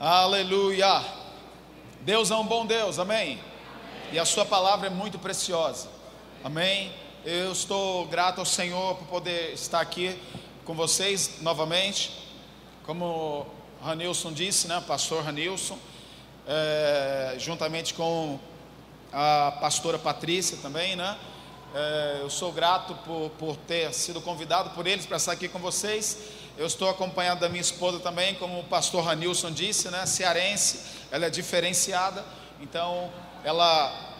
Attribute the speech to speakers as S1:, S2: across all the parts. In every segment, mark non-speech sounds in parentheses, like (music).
S1: Aleluia. Deus é um bom Deus, amém? amém? E a Sua palavra é muito preciosa, amém? Eu estou grato ao Senhor por poder estar aqui com vocês novamente. Como Ranilson disse, né? Pastor Ranilson, é, juntamente com a pastora Patrícia também, né? É, eu sou grato por, por ter sido convidado por eles para estar aqui com vocês. Eu estou acompanhado da minha esposa também, como o pastor Ranilson disse, né? Cearense, ela é diferenciada, então ela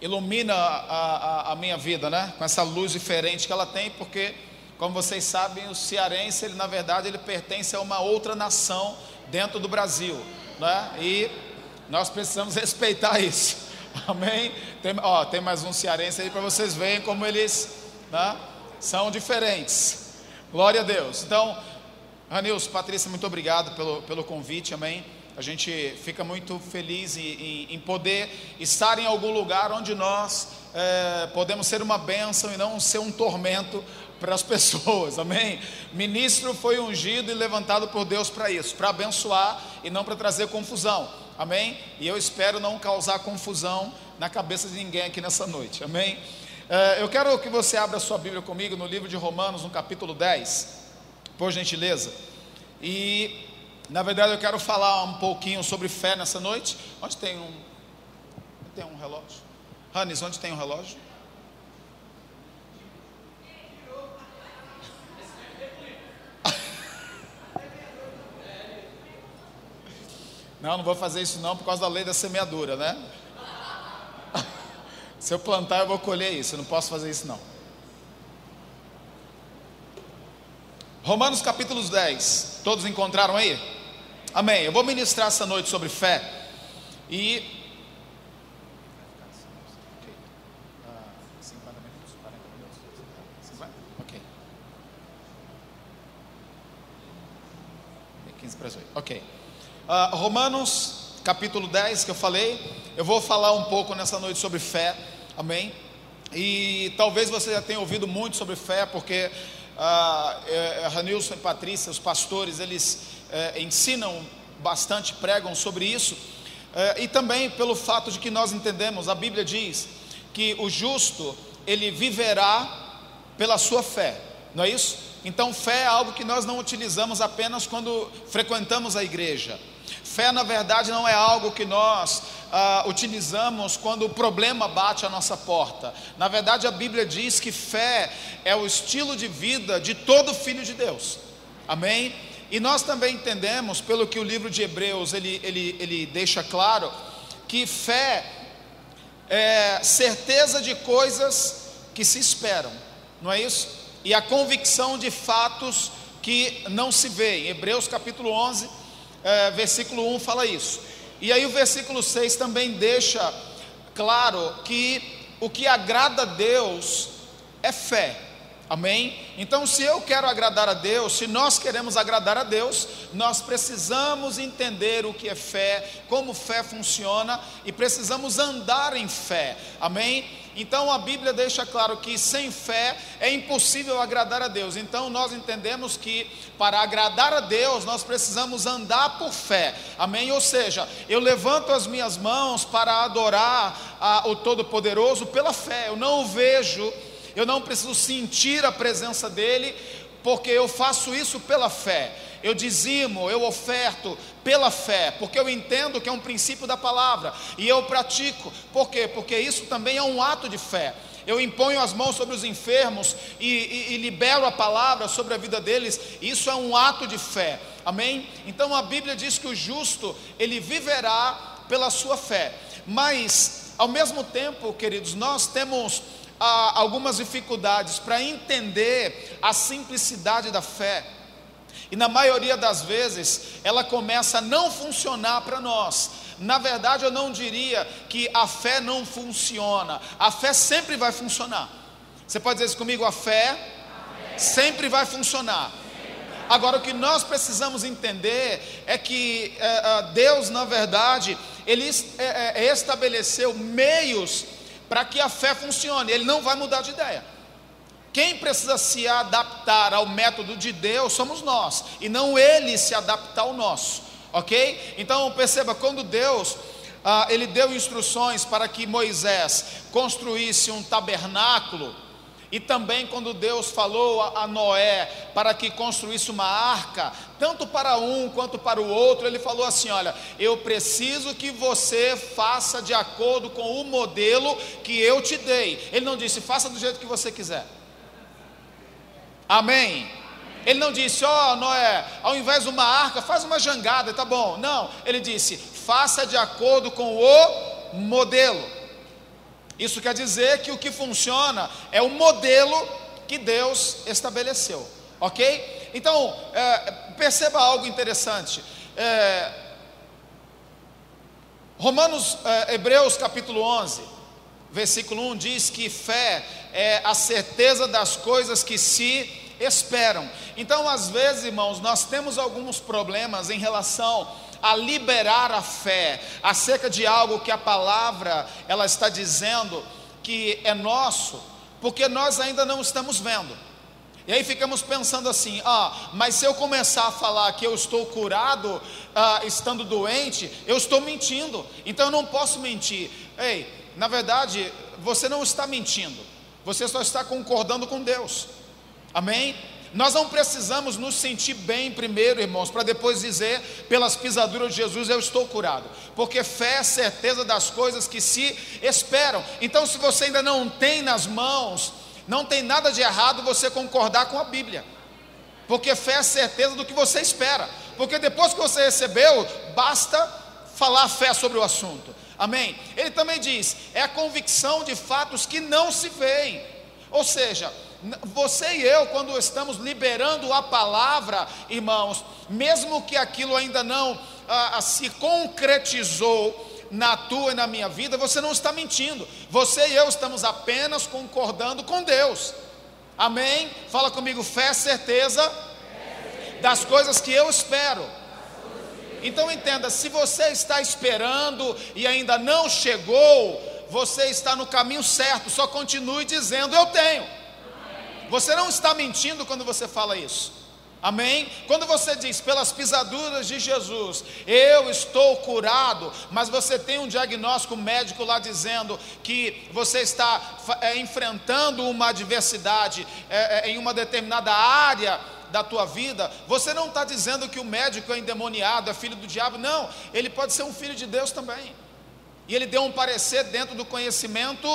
S1: ilumina a, a, a, minha vida, né? Com essa luz diferente que ela tem, porque, como vocês sabem, o cearense, ele na verdade, ele pertence a uma outra nação dentro do Brasil, né? E nós precisamos (laughs) respeitar isso. Amém? Tem, ó, tem mais um cearense aí para vocês verem como eles né, são diferentes. Glória a Deus. Então, Ranilson, Patrícia, muito obrigado pelo, pelo convite, amém. A gente fica muito feliz em, em, em poder estar em algum lugar onde nós é, podemos ser uma bênção e não ser um tormento para as (laughs) pessoas, amém? Ministro foi ungido e levantado por Deus para isso, para abençoar e não para trazer confusão, amém? E eu espero não causar confusão na cabeça de ninguém aqui nessa noite, amém? É, eu quero que você abra sua Bíblia comigo no livro de Romanos, no capítulo 10, por gentileza. E, na verdade, eu quero falar um pouquinho sobre fé nessa noite. Onde tem um, tem um relógio? Hannes, onde tem um relógio? (laughs) Não, não vou fazer isso não por causa da lei da semeadura, né? Se eu plantar, eu vou colher isso. Eu não posso fazer isso, não. Romanos capítulo 10. Todos encontraram aí? Amém. Eu vou ministrar essa noite sobre fé. E. Ok. Uh, Romanos capítulo 10 que eu falei. Eu vou falar um pouco nessa noite sobre fé, amém? E talvez você já tenha ouvido muito sobre fé, porque ah, é, é, Ranilson e Patrícia, os pastores, eles é, ensinam bastante, pregam sobre isso, é, e também pelo fato de que nós entendemos, a Bíblia diz que o justo, ele viverá pela sua fé, não é isso? Então, fé é algo que nós não utilizamos apenas quando frequentamos a igreja. Fé, na verdade, não é algo que nós ah, utilizamos quando o problema bate à nossa porta. Na verdade, a Bíblia diz que fé é o estilo de vida de todo filho de Deus. Amém? E nós também entendemos, pelo que o livro de Hebreus ele, ele, ele deixa claro, que fé é certeza de coisas que se esperam, não é isso? E a convicção de fatos que não se vê. Em Hebreus capítulo 11, é, versículo 1 fala isso. E aí o versículo 6 também deixa claro que o que agrada a Deus é fé. Amém? Então, se eu quero agradar a Deus, se nós queremos agradar a Deus, nós precisamos entender o que é fé, como fé funciona e precisamos andar em fé. Amém? Então a Bíblia deixa claro que sem fé é impossível agradar a Deus. Então nós entendemos que para agradar a Deus nós precisamos andar por fé. Amém? Ou seja, eu levanto as minhas mãos para adorar a, o Todo-Poderoso pela fé. Eu não o vejo, eu não preciso sentir a presença dele, porque eu faço isso pela fé eu dizimo, eu oferto pela fé, porque eu entendo que é um princípio da palavra e eu pratico. Por quê? Porque isso também é um ato de fé. Eu imponho as mãos sobre os enfermos e, e, e libero a palavra sobre a vida deles. Isso é um ato de fé. Amém? Então a Bíblia diz que o justo ele viverá pela sua fé. Mas ao mesmo tempo, queridos, nós temos ah, algumas dificuldades para entender a simplicidade da fé. E na maioria das vezes, ela começa a não funcionar para nós. Na verdade, eu não diria que a fé não funciona. A fé sempre vai funcionar. Você pode dizer isso comigo? A fé, a fé. sempre vai funcionar. Agora, o que nós precisamos entender é que é, Deus, na verdade, Ele é, é, estabeleceu meios para que a fé funcione. Ele não vai mudar de ideia. Quem precisa se adaptar ao método de Deus somos nós, e não ele se adaptar ao nosso. ok? Então perceba, quando Deus ah, ele deu instruções para que Moisés construísse um tabernáculo, e também quando Deus falou a, Noé para que construísse uma arca, tanto para um quanto para o outro, ele falou assim: Olha, eu preciso que você faça de acordo com o modelo que eu te dei. Ele não disse, faça do jeito que você quiser. Amém. Ele não disse, ó oh, Noé, ao invés de uma arca, faz uma jangada, tá bom. Não, ele disse, faça de acordo com o modelo. Isso quer dizer que o que funciona é o modelo que Deus estabeleceu, ok? Então, é, perceba algo interessante. É, Romanos, é, Hebreus capítulo 11, versículo 1 diz que fé é a certeza das coisas que se esperam. Então, às vezes, irmãos, nós temos alguns problemas em relação a liberar a fé acerca de algo que a palavra ela está dizendo que é nosso, porque nós ainda não estamos vendo. E aí ficamos pensando assim: ah, mas se eu começar a falar que eu estou curado ah, estando doente, eu estou mentindo, então eu não posso mentir. Ei, na verdade, você não está mentindo, você só está concordando com Deus. Amém? Nós não precisamos nos sentir bem primeiro, irmãos, para depois dizer, pelas pisaduras de Jesus eu estou curado, porque fé é certeza das coisas que se esperam. Então, se você ainda não tem nas mãos, não tem nada de errado você concordar com a Bíblia, porque fé é certeza do que você espera, porque depois que você recebeu, basta falar fé sobre o assunto. Amém? Ele também diz: é a convicção de fatos que não se veem, ou seja, você e eu, quando estamos liberando a palavra, irmãos, mesmo que aquilo ainda não ah, ah, se concretizou na tua e na minha vida, você não está mentindo. Você e eu estamos apenas concordando com Deus. Amém? Fala comigo, fé, certeza das coisas que eu espero. Então entenda, se você está esperando e ainda não chegou, você está no caminho certo, só continue dizendo eu tenho. Você não está mentindo quando você fala isso. Amém? Quando você diz, pelas pisaduras de Jesus, eu estou curado, mas você tem um diagnóstico médico lá dizendo que você está é, enfrentando uma adversidade é, é, em uma determinada área da tua vida, você não está dizendo que o médico é endemoniado, é filho do diabo, não, ele pode ser um filho de Deus também. E ele deu um parecer dentro do conhecimento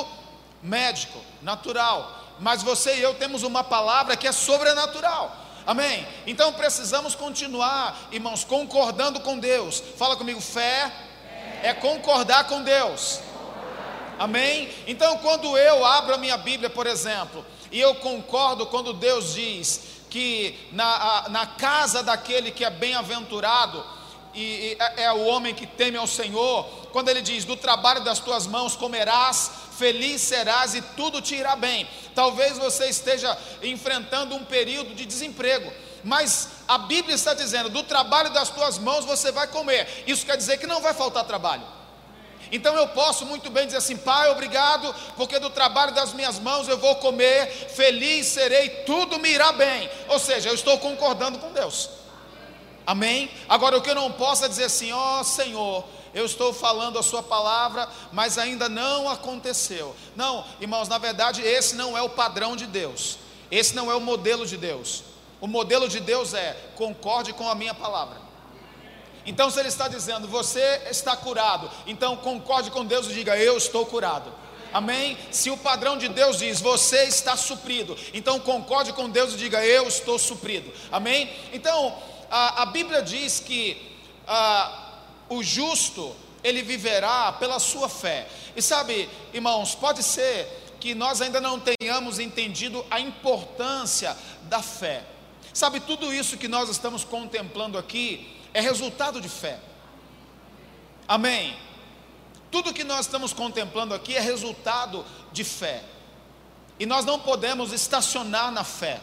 S1: médico, natural mas você e eu temos uma palavra que é sobrenatural. Amém? Então precisamos continuar, irmãos, concordando com Deus. Fala comigo, fé é concordar com Deus. Amém? Então, quando eu abro a minha Bíblia, por exemplo, e eu concordo quando Deus diz que na, na casa daquele que é bem-aventurado, e, e é, é o homem que teme ao Senhor, quando ele diz: Do trabalho das tuas mãos comerás, feliz serás e tudo te irá bem. Talvez você esteja enfrentando um período de desemprego, mas a Bíblia está dizendo: do trabalho das tuas mãos você vai comer. Isso quer dizer que não vai faltar trabalho. Então eu posso muito bem dizer assim, Pai, obrigado, porque do trabalho das minhas mãos eu vou comer, feliz serei, tudo me irá bem. Ou seja, eu estou concordando com Deus. Amém? Agora, o que eu não posso é dizer assim: ó oh, Senhor, eu estou falando a Sua palavra, mas ainda não aconteceu. Não, irmãos, na verdade, esse não é o padrão de Deus, esse não é o modelo de Deus. O modelo de Deus é: concorde com a minha palavra. Então, se Ele está dizendo, você está curado, então concorde com Deus e diga, eu estou curado. Amém? Se o padrão de Deus diz, você está suprido, então concorde com Deus e diga, eu estou suprido. Amém? Então, a, a Bíblia diz que a, o justo, ele viverá pela sua fé. E sabe, irmãos, pode ser que nós ainda não tenhamos entendido a importância da fé. Sabe, tudo isso que nós estamos contemplando aqui é resultado de fé. Amém? Tudo que nós estamos contemplando aqui é resultado de fé. E nós não podemos estacionar na fé.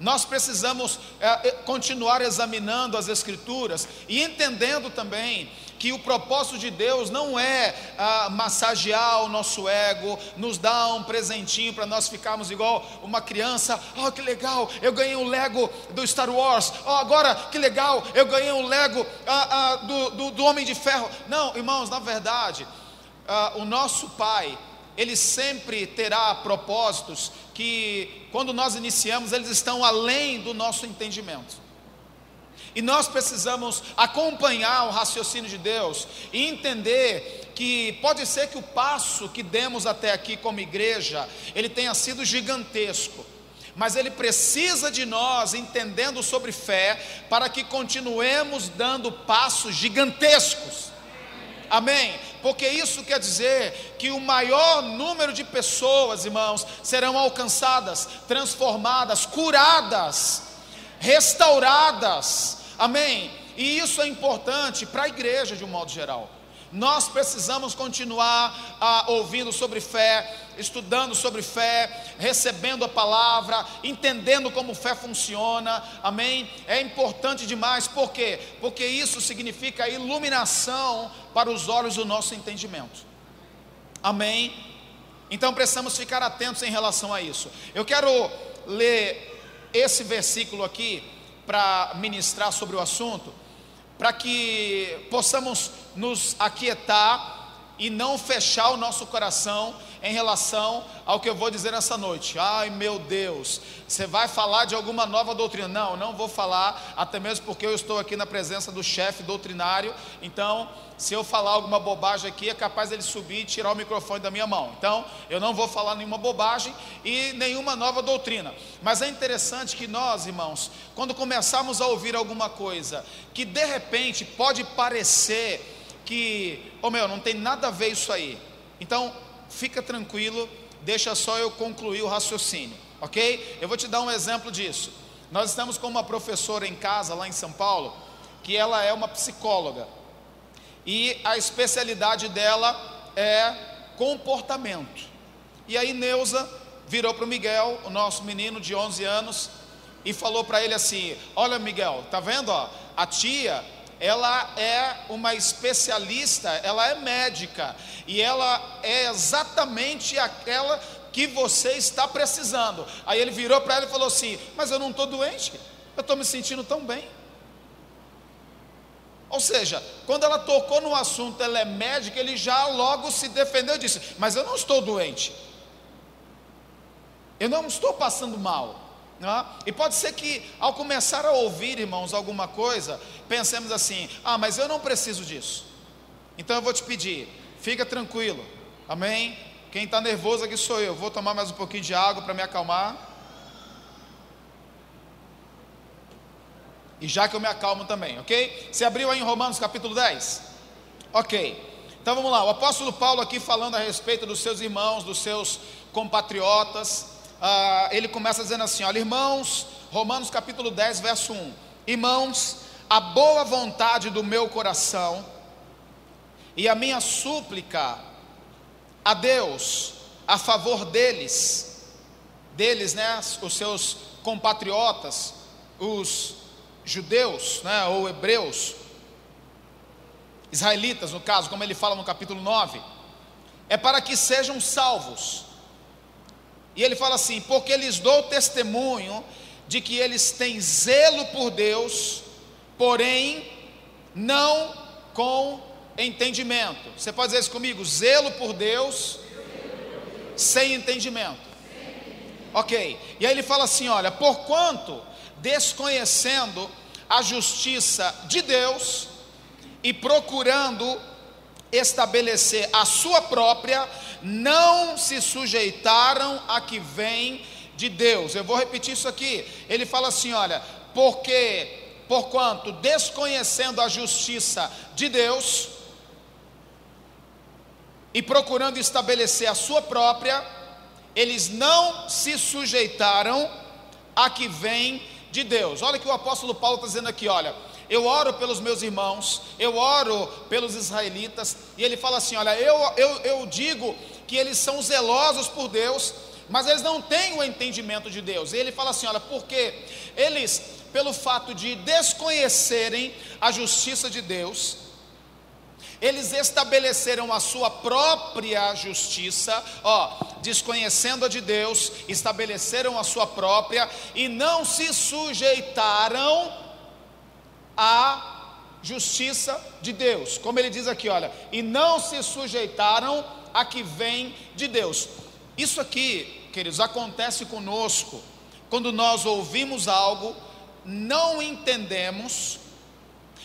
S1: Nós precisamos é, continuar examinando as Escrituras e entendendo também que o propósito de Deus não é ah, massagear o nosso ego, nos dar um presentinho para nós ficarmos igual uma criança. Oh, que legal, eu ganhei um Lego do Star Wars. Oh, agora que legal, eu ganhei um Lego ah, ah, do, do, do, Homem de Ferro. Não, irmãos, na verdade, ah, o nosso Pai, Ele sempre terá propósitos que, quando nós iniciamos, eles estão além do nosso entendimento. E nós precisamos acompanhar o raciocínio de Deus e entender que pode ser que o passo que demos até aqui como igreja, ele tenha sido gigantesco. Mas ele precisa de nós entendendo sobre fé para que continuemos dando passos gigantescos. Amém? Porque isso quer dizer que o maior número de pessoas, irmãos, serão alcançadas, transformadas, curadas, restauradas Amém? E isso é importante para a igreja de um modo geral. Nós precisamos continuar ah, ouvindo sobre fé, estudando sobre fé, recebendo a palavra, entendendo como fé funciona, amém? É importante demais, por quê? Porque isso significa iluminação para os olhos do nosso entendimento, amém? Então precisamos ficar atentos em relação a isso. Eu quero ler esse versículo aqui, para ministrar sobre o assunto, para que possamos nos aquietar e não fechar o nosso coração em relação ao que eu vou dizer nessa noite. Ai meu Deus, você vai falar de alguma nova doutrina? Não, não vou falar, até mesmo porque eu estou aqui na presença do chefe doutrinário. Então, se eu falar alguma bobagem aqui, é capaz dele subir e tirar o microfone da minha mão. Então, eu não vou falar nenhuma bobagem e nenhuma nova doutrina. Mas é interessante que nós, irmãos, quando começarmos a ouvir alguma coisa que de repente pode parecer que, oh meu, não tem nada a ver isso aí. Então, fica tranquilo, deixa só eu concluir o raciocínio, ok? Eu vou te dar um exemplo disso. Nós estamos com uma professora em casa lá em São Paulo, que ela é uma psicóloga, e a especialidade dela é comportamento. E aí Neuza virou para o Miguel, o nosso menino de 11 anos, e falou para ele assim: Olha, Miguel, tá vendo? Ó, a tia ela é uma especialista, ela é médica, e ela é exatamente aquela que você está precisando. Aí ele virou para ela e falou assim: Mas eu não estou doente, eu estou me sentindo tão bem. Ou seja, quando ela tocou no assunto, ela é médica, ele já logo se defendeu e disse: Mas eu não estou doente, eu não estou passando mal. E pode ser que ao começar a ouvir, irmãos, alguma coisa, pensemos assim: ah, mas eu não preciso disso. Então eu vou te pedir, fica tranquilo, amém? Quem está nervoso aqui sou eu. Vou tomar mais um pouquinho de água para me acalmar. E já que eu me acalmo também, ok? Você abriu aí em Romanos capítulo 10? Ok. Então vamos lá. O apóstolo Paulo aqui falando a respeito dos seus irmãos, dos seus compatriotas ah, ele começa dizendo assim: olha, irmãos, Romanos capítulo 10, verso 1: Irmãos, a boa vontade do meu coração e a minha súplica a Deus a favor deles, deles, né, os seus compatriotas, os judeus, né, ou hebreus, israelitas, no caso, como ele fala no capítulo 9, é para que sejam salvos e ele fala assim: porque lhes dou testemunho de que eles têm zelo por Deus, porém não com entendimento. Você pode dizer isso comigo? Zelo por Deus, sem entendimento. Ok. E aí ele fala assim: olha, porquanto desconhecendo a justiça de Deus e procurando estabelecer a sua própria, não se sujeitaram a que vem de Deus. Eu vou repetir isso aqui. Ele fala assim: olha, porque, porquanto desconhecendo a justiça de Deus e procurando estabelecer a sua própria, eles não se sujeitaram a que vem de Deus. Olha que o apóstolo Paulo está dizendo aqui: olha eu oro pelos meus irmãos, eu oro pelos israelitas, e ele fala assim: olha, eu, eu, eu digo que eles são zelosos por Deus, mas eles não têm o entendimento de Deus. E ele fala assim: olha, porque eles, pelo fato de desconhecerem a justiça de Deus, eles estabeleceram a sua própria justiça, ó, desconhecendo a de Deus, estabeleceram a sua própria e não se sujeitaram à justiça de Deus. Como ele diz aqui, olha, e não se sujeitaram a que vem de Deus. Isso aqui, queridos, acontece conosco quando nós ouvimos algo, não entendemos,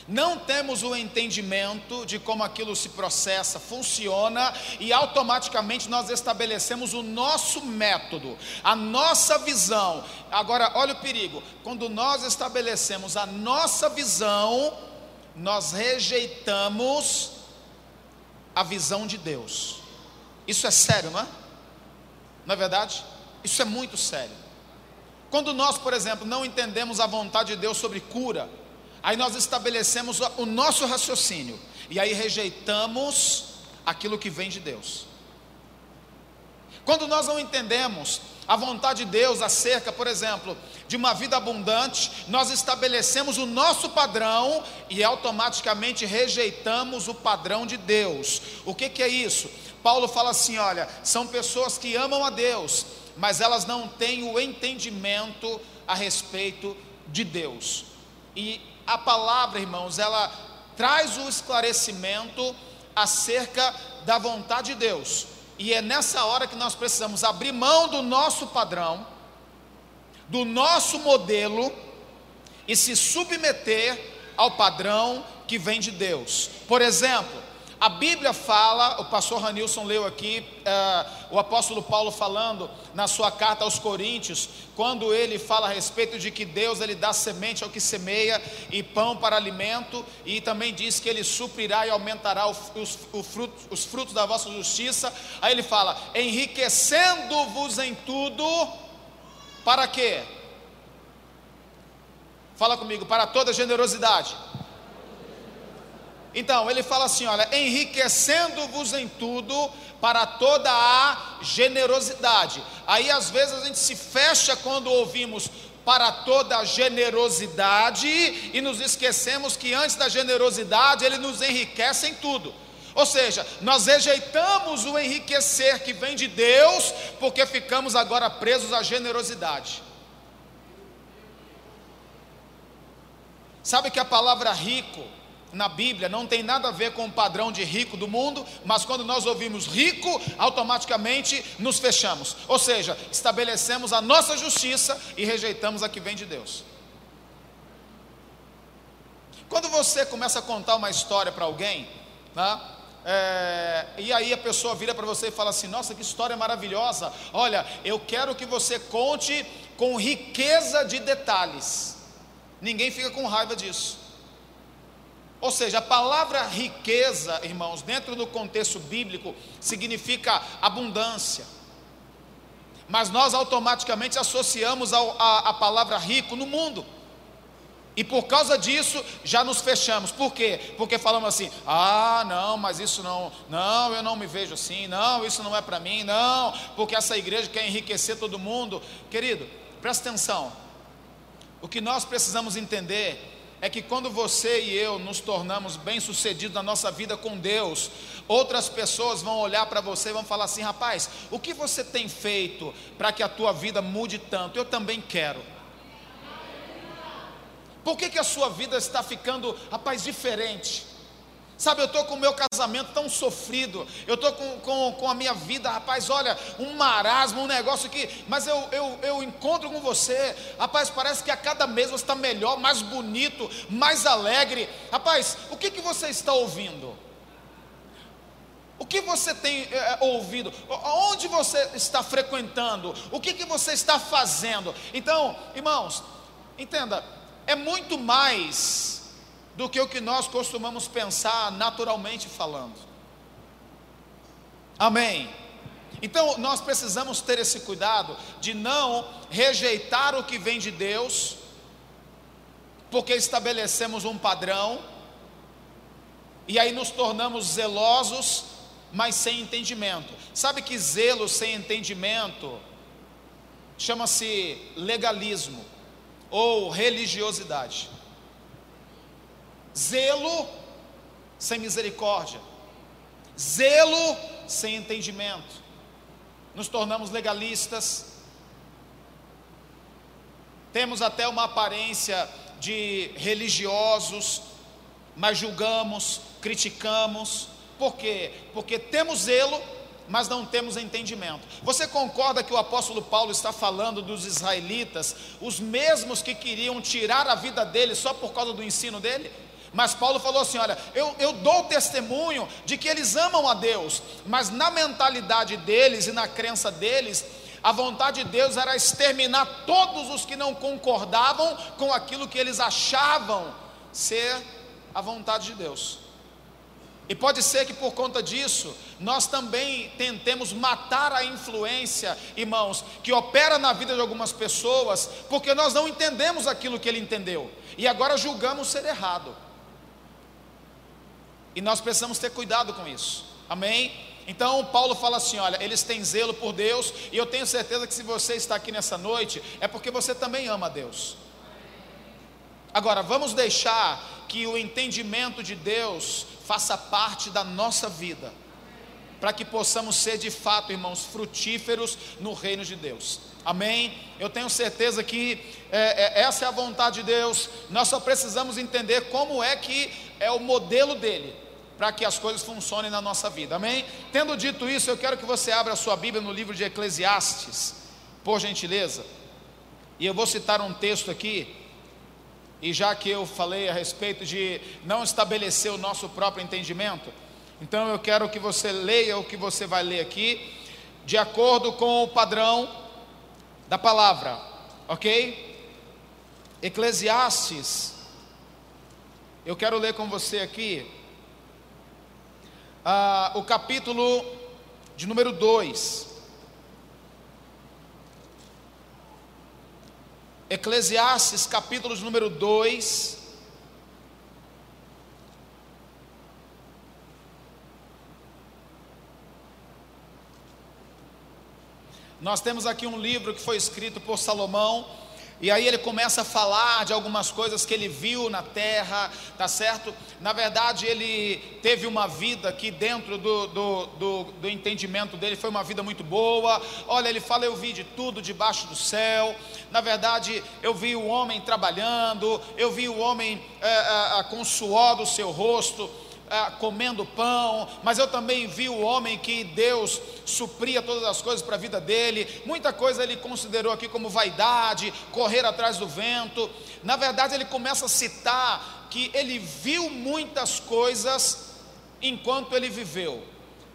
S1: não temos o entendimento de como aquilo se processa, funciona e automaticamente nós estabelecemos o nosso método, a nossa visão. Agora, olha o perigo: quando nós estabelecemos a nossa visão, nós rejeitamos a visão de Deus. Isso é sério, não é? Não é verdade? Isso é muito sério. Quando nós, por exemplo, não entendemos a vontade de Deus sobre cura, Aí nós estabelecemos o nosso raciocínio e aí rejeitamos aquilo que vem de Deus. Quando nós não entendemos a vontade de Deus acerca, por exemplo, de uma vida abundante, nós estabelecemos o nosso padrão e automaticamente rejeitamos o padrão de Deus. O que, que é isso? Paulo fala assim: olha, são pessoas que amam a Deus, mas elas não têm o entendimento a respeito de Deus. E a palavra, irmãos, ela traz o esclarecimento acerca da vontade de Deus. E é nessa hora que nós precisamos abrir mão do nosso padrão, do nosso modelo e se submeter ao padrão que vem de Deus. Por exemplo, a Bíblia fala, o pastor Ranilson leu aqui, uh, o apóstolo Paulo falando na sua carta aos Coríntios, quando ele fala a respeito de que Deus ele dá semente ao que semeia e pão para alimento, e também diz que ele suprirá e aumentará os, os, fruto, os frutos da vossa justiça. Aí ele fala: enriquecendo-vos em tudo, para quê? Fala comigo, para toda generosidade então, ele fala assim: olha, enriquecendo-vos em tudo para toda a generosidade. Aí, às vezes, a gente se fecha quando ouvimos para toda a generosidade e nos esquecemos que antes da generosidade ele nos enriquece em tudo. Ou seja, nós rejeitamos o enriquecer que vem de Deus, porque ficamos agora presos à generosidade. Sabe que a palavra rico na Bíblia não tem nada a ver com o padrão de rico do mundo, mas quando nós ouvimos rico, automaticamente nos fechamos. Ou seja, estabelecemos a nossa justiça e rejeitamos a que vem de Deus. Quando você começa a contar uma história para alguém, né, é, e aí a pessoa vira para você e fala assim: Nossa, que história maravilhosa! Olha, eu quero que você conte com riqueza de detalhes. Ninguém fica com raiva disso. Ou seja, a palavra riqueza, irmãos, dentro do contexto bíblico, significa abundância. Mas nós automaticamente associamos a, a palavra rico no mundo. E por causa disso já nos fechamos. Por quê? Porque falamos assim: ah, não, mas isso não, não, eu não me vejo assim, não, isso não é para mim, não, porque essa igreja quer enriquecer todo mundo. Querido, presta atenção. O que nós precisamos entender é que quando você e eu nos tornamos bem-sucedidos na nossa vida com Deus, outras pessoas vão olhar para você e vão falar assim: rapaz, o que você tem feito para que a tua vida mude tanto? Eu também quero. Por que, que a sua vida está ficando, rapaz, diferente? Sabe, eu estou com o meu casamento tão sofrido, eu estou com, com, com, a minha vida, rapaz, olha, um marasmo, um negócio aqui, mas eu, eu, eu encontro com você, rapaz, parece que a cada mês você está melhor, mais bonito, mais alegre. Rapaz, o que, que você está ouvindo? O que você tem é, ouvido? Onde você está frequentando? O que, que você está fazendo? Então, irmãos, entenda, é muito mais do que o que nós costumamos pensar naturalmente falando. Amém. Então nós precisamos ter esse cuidado de não rejeitar o que vem de Deus, porque estabelecemos um padrão, e aí nos tornamos zelosos, mas sem entendimento. Sabe que zelo sem entendimento chama-se legalismo ou religiosidade. Zelo sem misericórdia, zelo sem entendimento. Nos tornamos legalistas, temos até uma aparência de religiosos, mas julgamos, criticamos. Por quê? Porque temos zelo, mas não temos entendimento. Você concorda que o apóstolo Paulo está falando dos israelitas, os mesmos que queriam tirar a vida dele só por causa do ensino dele? Mas Paulo falou assim: olha, eu, eu dou testemunho de que eles amam a Deus, mas na mentalidade deles e na crença deles, a vontade de Deus era exterminar todos os que não concordavam com aquilo que eles achavam ser a vontade de Deus. E pode ser que por conta disso, nós também tentemos matar a influência, irmãos, que opera na vida de algumas pessoas, porque nós não entendemos aquilo que ele entendeu, e agora julgamos ser errado. E nós precisamos ter cuidado com isso, amém? Então, Paulo fala assim: olha, eles têm zelo por Deus, e eu tenho certeza que se você está aqui nessa noite, é porque você também ama Deus. Agora, vamos deixar que o entendimento de Deus faça parte da nossa vida, para que possamos ser de fato, irmãos, frutíferos no reino de Deus. Amém? Eu tenho certeza que é, é, essa é a vontade de Deus. Nós só precisamos entender como é que é o modelo dele para que as coisas funcionem na nossa vida. Amém? Tendo dito isso, eu quero que você abra a sua Bíblia no livro de Eclesiastes, por gentileza. E eu vou citar um texto aqui e já que eu falei a respeito de não estabelecer o nosso próprio entendimento, então eu quero que você leia o que você vai ler aqui, de acordo com o padrão da palavra, ok? Eclesiastes, eu quero ler com você aqui, uh, o capítulo de número 2. Eclesiastes, capítulo número 2. Nós temos aqui um livro que foi escrito por Salomão, e aí ele começa a falar de algumas coisas que ele viu na terra, tá certo? Na verdade, ele teve uma vida que, dentro do, do, do, do, entendimento dele, foi uma vida muito boa. Olha, ele fala: Eu vi de tudo debaixo do céu. Na verdade, eu vi o homem trabalhando, eu vi o homem é, é, com suor do seu rosto ah, comendo pão, mas eu também vi o homem que Deus supria todas as coisas para a vida dele. Muita coisa ele considerou aqui como vaidade, correr atrás do vento. Na verdade, ele começa a citar que ele viu muitas coisas enquanto ele viveu.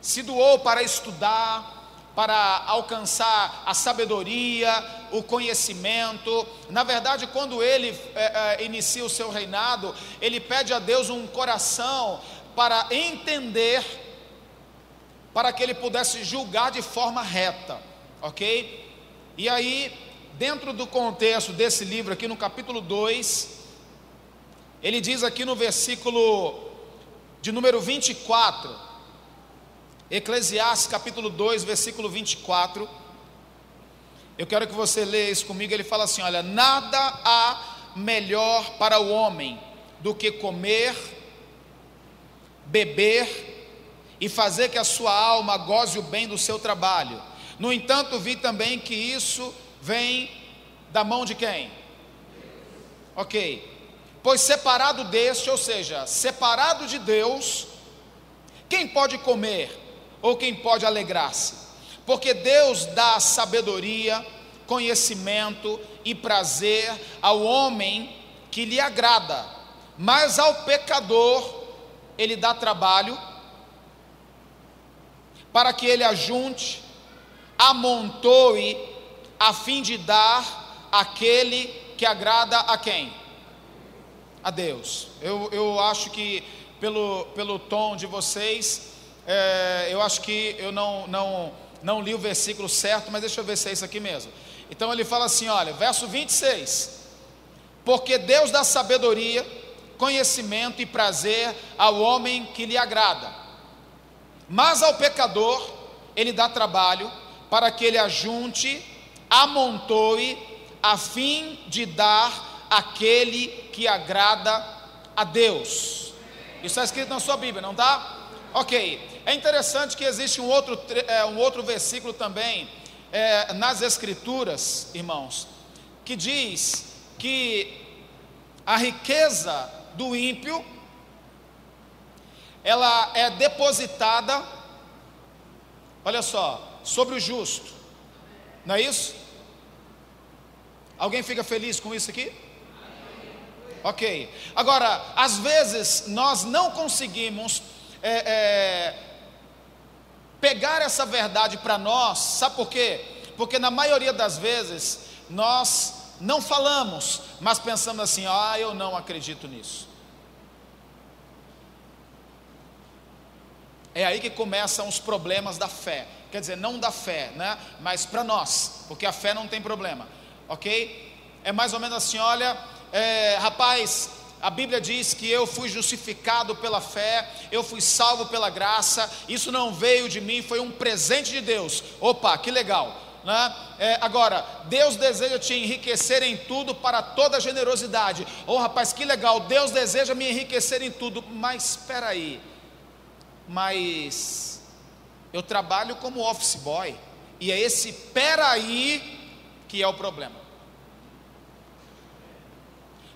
S1: Se doou para estudar, para alcançar a sabedoria, o conhecimento. Na verdade, quando ele é, é, inicia o seu reinado, ele pede a Deus um coração para entender, para que ele pudesse julgar de forma reta, ok? E aí, dentro do contexto desse livro, aqui no capítulo 2, ele diz aqui no versículo de número 24, Eclesiastes capítulo 2, versículo 24. Eu quero que você leia isso comigo. Ele fala assim: Olha, nada há melhor para o homem do que comer beber e fazer que a sua alma goze o bem do seu trabalho. No entanto, vi também que isso vem da mão de quem? Ok. Pois separado deste, ou seja, separado de Deus, quem pode comer ou quem pode alegrar-se? Porque Deus dá sabedoria, conhecimento e prazer ao homem que lhe agrada, mas ao pecador ele dá trabalho para que ele ajunte, amontoe, a fim de dar aquele que agrada a quem? A Deus. Eu, eu acho que, pelo, pelo tom de vocês, é, eu acho que eu não, não, não li o versículo certo, mas deixa eu ver se é isso aqui mesmo. Então ele fala assim: olha, verso 26. Porque Deus dá sabedoria conhecimento e prazer ao homem que lhe agrada. Mas ao pecador, ele dá trabalho para que ele ajunte, amontoe a fim de dar aquele que agrada a Deus. Isso está escrito na sua Bíblia, não está? Ok. É interessante que existe um outro, é, um outro versículo também é, nas Escrituras, irmãos, que diz que a riqueza do ímpio ela é depositada, olha só, sobre o justo. Não é isso? Alguém fica feliz com isso aqui? Ok. Agora, às vezes nós não conseguimos é, é, pegar essa verdade para nós, sabe por quê? Porque na maioria das vezes nós não falamos, mas pensamos assim: ah, eu não acredito nisso. É aí que começam os problemas da fé. Quer dizer, não da fé, né? Mas para nós, porque a fé não tem problema ok? É mais ou menos assim: olha, é, rapaz, a Bíblia diz que eu fui justificado pela fé, eu fui salvo pela graça, isso não veio de mim, foi um presente de Deus. Opa, que legal. Né? É, agora, Deus deseja te enriquecer em tudo para toda generosidade. Oh rapaz, que legal, Deus deseja me enriquecer em tudo, mas espera aí, mas eu trabalho como office boy, e é esse peraí que é o problema.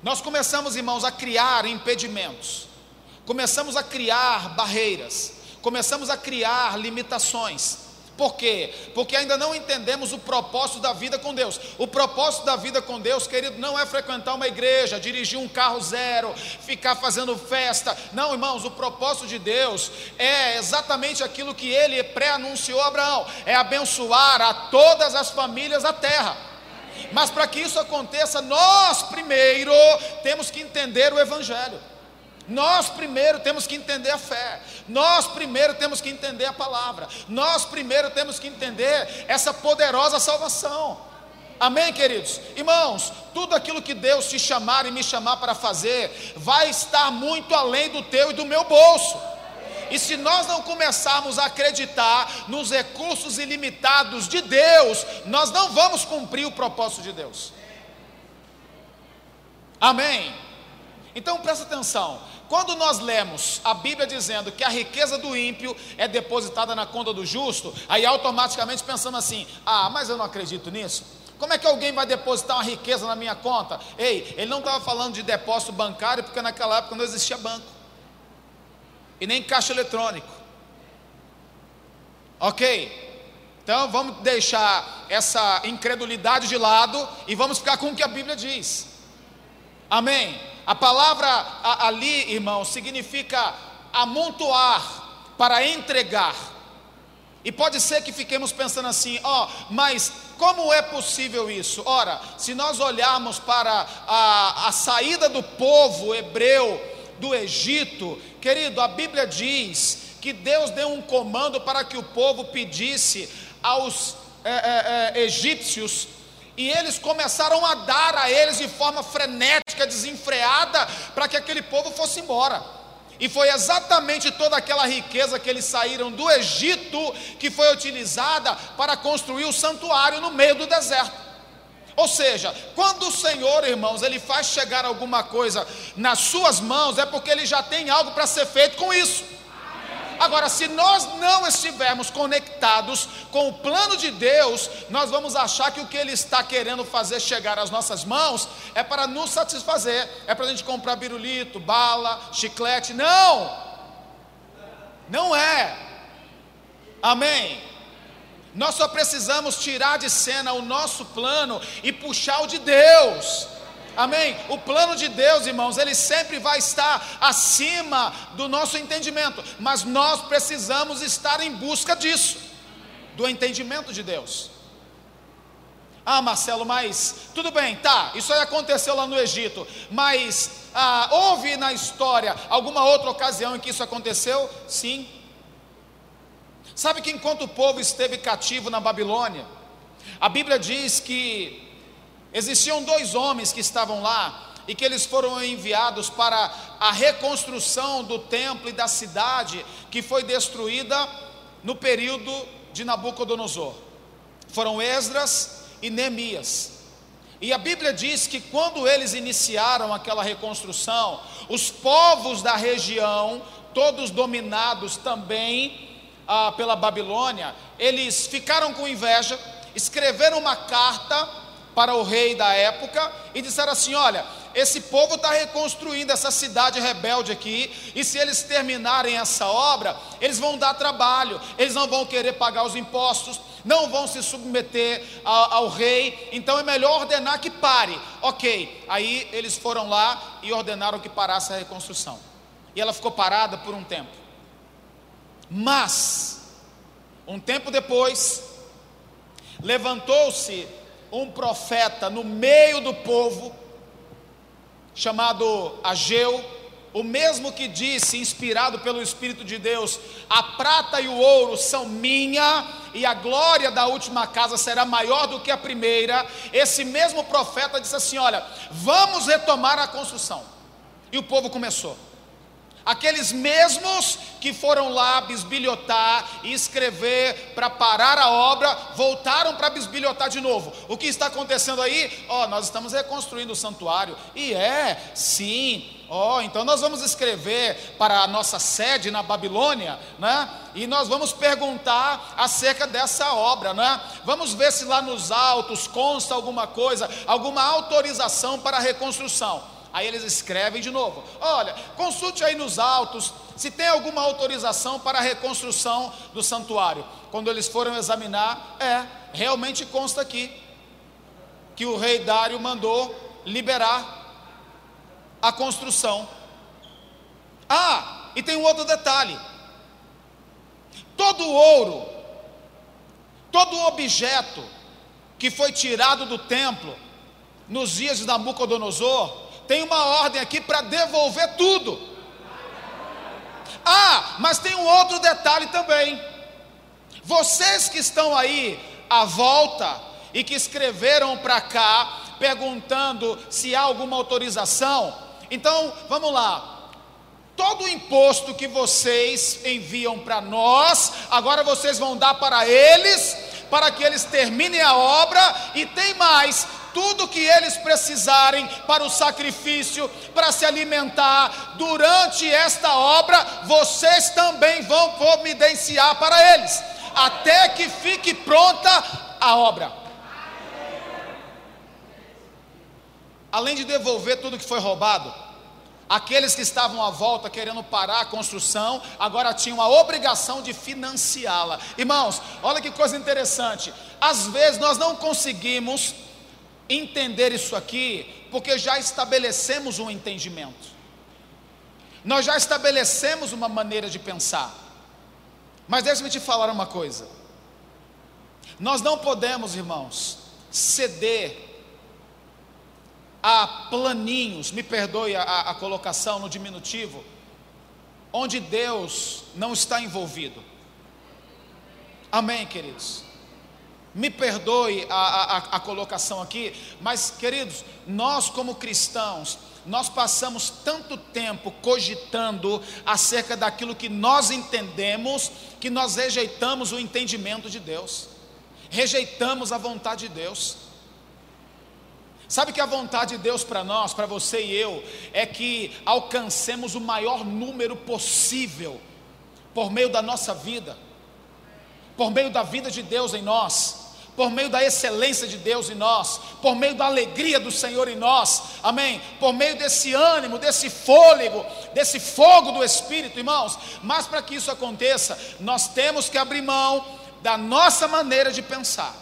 S1: Nós começamos, irmãos, a criar impedimentos, começamos a criar barreiras, começamos a criar limitações. Por quê? Porque ainda não entendemos o propósito da vida com Deus. O propósito da vida com Deus, querido, não é frequentar uma igreja, dirigir um carro zero, ficar fazendo festa. Não, irmãos, o propósito de Deus é exatamente aquilo que ele pré-anunciou a Abraão: é abençoar a todas as famílias da terra. Mas para que isso aconteça, nós primeiro temos que entender o Evangelho. Nós primeiro temos que entender a fé, nós primeiro temos que entender a palavra, nós primeiro temos que entender essa poderosa salvação. Amém, queridos? Irmãos, tudo aquilo que Deus te chamar e me chamar para fazer, vai estar muito além do teu e do meu bolso. E se nós não começarmos a acreditar nos recursos ilimitados de Deus, nós não vamos cumprir o propósito de Deus. Amém? Então presta atenção. Quando nós lemos a Bíblia dizendo que a riqueza do ímpio é depositada na conta do justo, aí automaticamente pensamos assim: ah, mas eu não acredito nisso. Como é que alguém vai depositar uma riqueza na minha conta? Ei, ele não estava falando de depósito bancário, porque naquela época não existia banco e nem caixa eletrônico. Ok? Então vamos deixar essa incredulidade de lado e vamos ficar com o que a Bíblia diz. Amém? A palavra ali, irmão, significa amontoar para entregar. E pode ser que fiquemos pensando assim, ó, oh, mas como é possível isso? Ora, se nós olharmos para a, a saída do povo hebreu do Egito, querido, a Bíblia diz que Deus deu um comando para que o povo pedisse aos é, é, é, egípcios, e eles começaram a dar a eles de forma frenética, desenfreada, para que aquele povo fosse embora. E foi exatamente toda aquela riqueza que eles saíram do Egito que foi utilizada para construir o santuário no meio do deserto. Ou seja, quando o Senhor, irmãos, ele faz chegar alguma coisa nas suas mãos, é porque ele já tem algo para ser feito com isso. Agora, se nós não estivermos conectados com o plano de Deus, nós vamos achar que o que Ele está querendo fazer chegar às nossas mãos é para nos satisfazer, é para a gente comprar birulito, bala, chiclete. Não! Não é. Amém? Nós só precisamos tirar de cena o nosso plano e puxar o de Deus. Amém? O plano de Deus, irmãos, ele sempre vai estar acima do nosso entendimento, mas nós precisamos estar em busca disso, do entendimento de Deus. Ah, Marcelo, mas tudo bem, tá, isso aí aconteceu lá no Egito, mas ah, houve na história alguma outra ocasião em que isso aconteceu? Sim, Sabe que enquanto o povo esteve cativo na Babilônia, a Bíblia diz que existiam dois homens que estavam lá e que eles foram enviados para a reconstrução do templo e da cidade que foi destruída no período de Nabucodonosor. Foram Esdras e Neemias. E a Bíblia diz que quando eles iniciaram aquela reconstrução, os povos da região, todos dominados também ah, pela Babilônia, eles ficaram com inveja, escreveram uma carta para o rei da época e disseram assim: Olha, esse povo está reconstruindo essa cidade rebelde aqui, e se eles terminarem essa obra, eles vão dar trabalho, eles não vão querer pagar os impostos, não vão se submeter ao, ao rei, então é melhor ordenar que pare. Ok, aí eles foram lá e ordenaram que parasse a reconstrução, e ela ficou parada por um tempo, mas, um tempo depois, levantou-se um profeta no meio do povo, chamado Ageu, o mesmo que disse, inspirado pelo Espírito de Deus: A prata e o ouro são minha, e a glória da última casa será maior do que a primeira. Esse mesmo profeta disse assim: Olha, vamos retomar a construção. E o povo começou. Aqueles mesmos que foram lá bisbilhotar e escrever para parar a obra, voltaram para bisbilhotar de novo. O que está acontecendo aí? Ó, oh, nós estamos reconstruindo o santuário. E é, sim. Ó, oh, então nós vamos escrever para a nossa sede na Babilônia, né? E nós vamos perguntar acerca dessa obra, né? Vamos ver se lá nos autos consta alguma coisa, alguma autorização para a reconstrução. Aí eles escrevem de novo: olha, consulte aí nos autos se tem alguma autorização para a reconstrução do santuário. Quando eles foram examinar, é, realmente consta aqui que o rei Dário mandou liberar a construção. Ah, e tem um outro detalhe: todo ouro, todo objeto que foi tirado do templo nos dias de Nabucodonosor, tem uma ordem aqui para devolver tudo. Ah, mas tem um outro detalhe também. Vocês que estão aí à volta e que escreveram para cá perguntando se há alguma autorização, então vamos lá. Todo o imposto que vocês enviam para nós, agora vocês vão dar para eles, para que eles terminem a obra, e tem mais: tudo que eles precisarem para o sacrifício, para se alimentar durante esta obra, vocês também vão providenciar para eles, até que fique pronta a obra. Além de devolver tudo que foi roubado, aqueles que estavam à volta querendo parar a construção, agora tinham a obrigação de financiá-la. Irmãos, olha que coisa interessante. Às vezes nós não conseguimos entender isso aqui, porque já estabelecemos um entendimento, nós já estabelecemos uma maneira de pensar. Mas deixa-me te falar uma coisa: nós não podemos, irmãos, ceder a planinhos, me perdoe a, a colocação no diminutivo, onde Deus não está envolvido. Amém, queridos? Me perdoe a, a, a, colocação aqui, mas queridos, nós como cristãos, nós passamos tanto tempo cogitando acerca daquilo que nós entendemos, que nós rejeitamos o entendimento de Deus, rejeitamos a vontade de Deus. Sabe que a vontade de Deus para nós, para você e eu, é que alcancemos o maior número possível, por meio da nossa vida, por meio da vida de Deus em nós por meio da excelência de Deus em nós, por meio da alegria do Senhor em nós, amém? Por meio desse ânimo, desse fôlego, desse fogo do Espírito, irmãos. Mas para que isso aconteça, nós temos que abrir mão da nossa maneira de pensar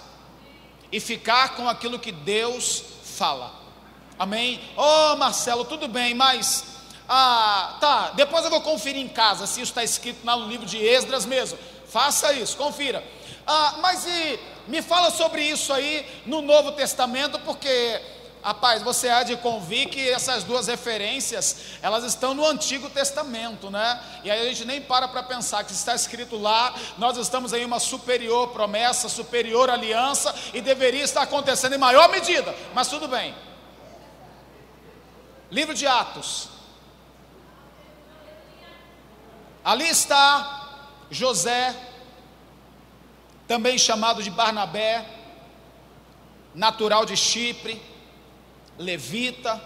S1: e ficar com aquilo que Deus fala, amém? Oh, Marcelo, tudo bem, mas. Ah, tá, depois eu vou conferir em casa se isso está escrito no livro de Esdras mesmo. Faça isso, confira. Ah, mas e me fala sobre isso aí no Novo Testamento, porque, rapaz, você há de convir que essas duas referências, elas estão no Antigo Testamento, né? E aí a gente nem para para pensar que está escrito lá, nós estamos em uma superior promessa, superior aliança, e deveria estar acontecendo em maior medida, mas tudo bem. Livro de Atos. Ali está José, também chamado de Barnabé, natural de Chipre, levita,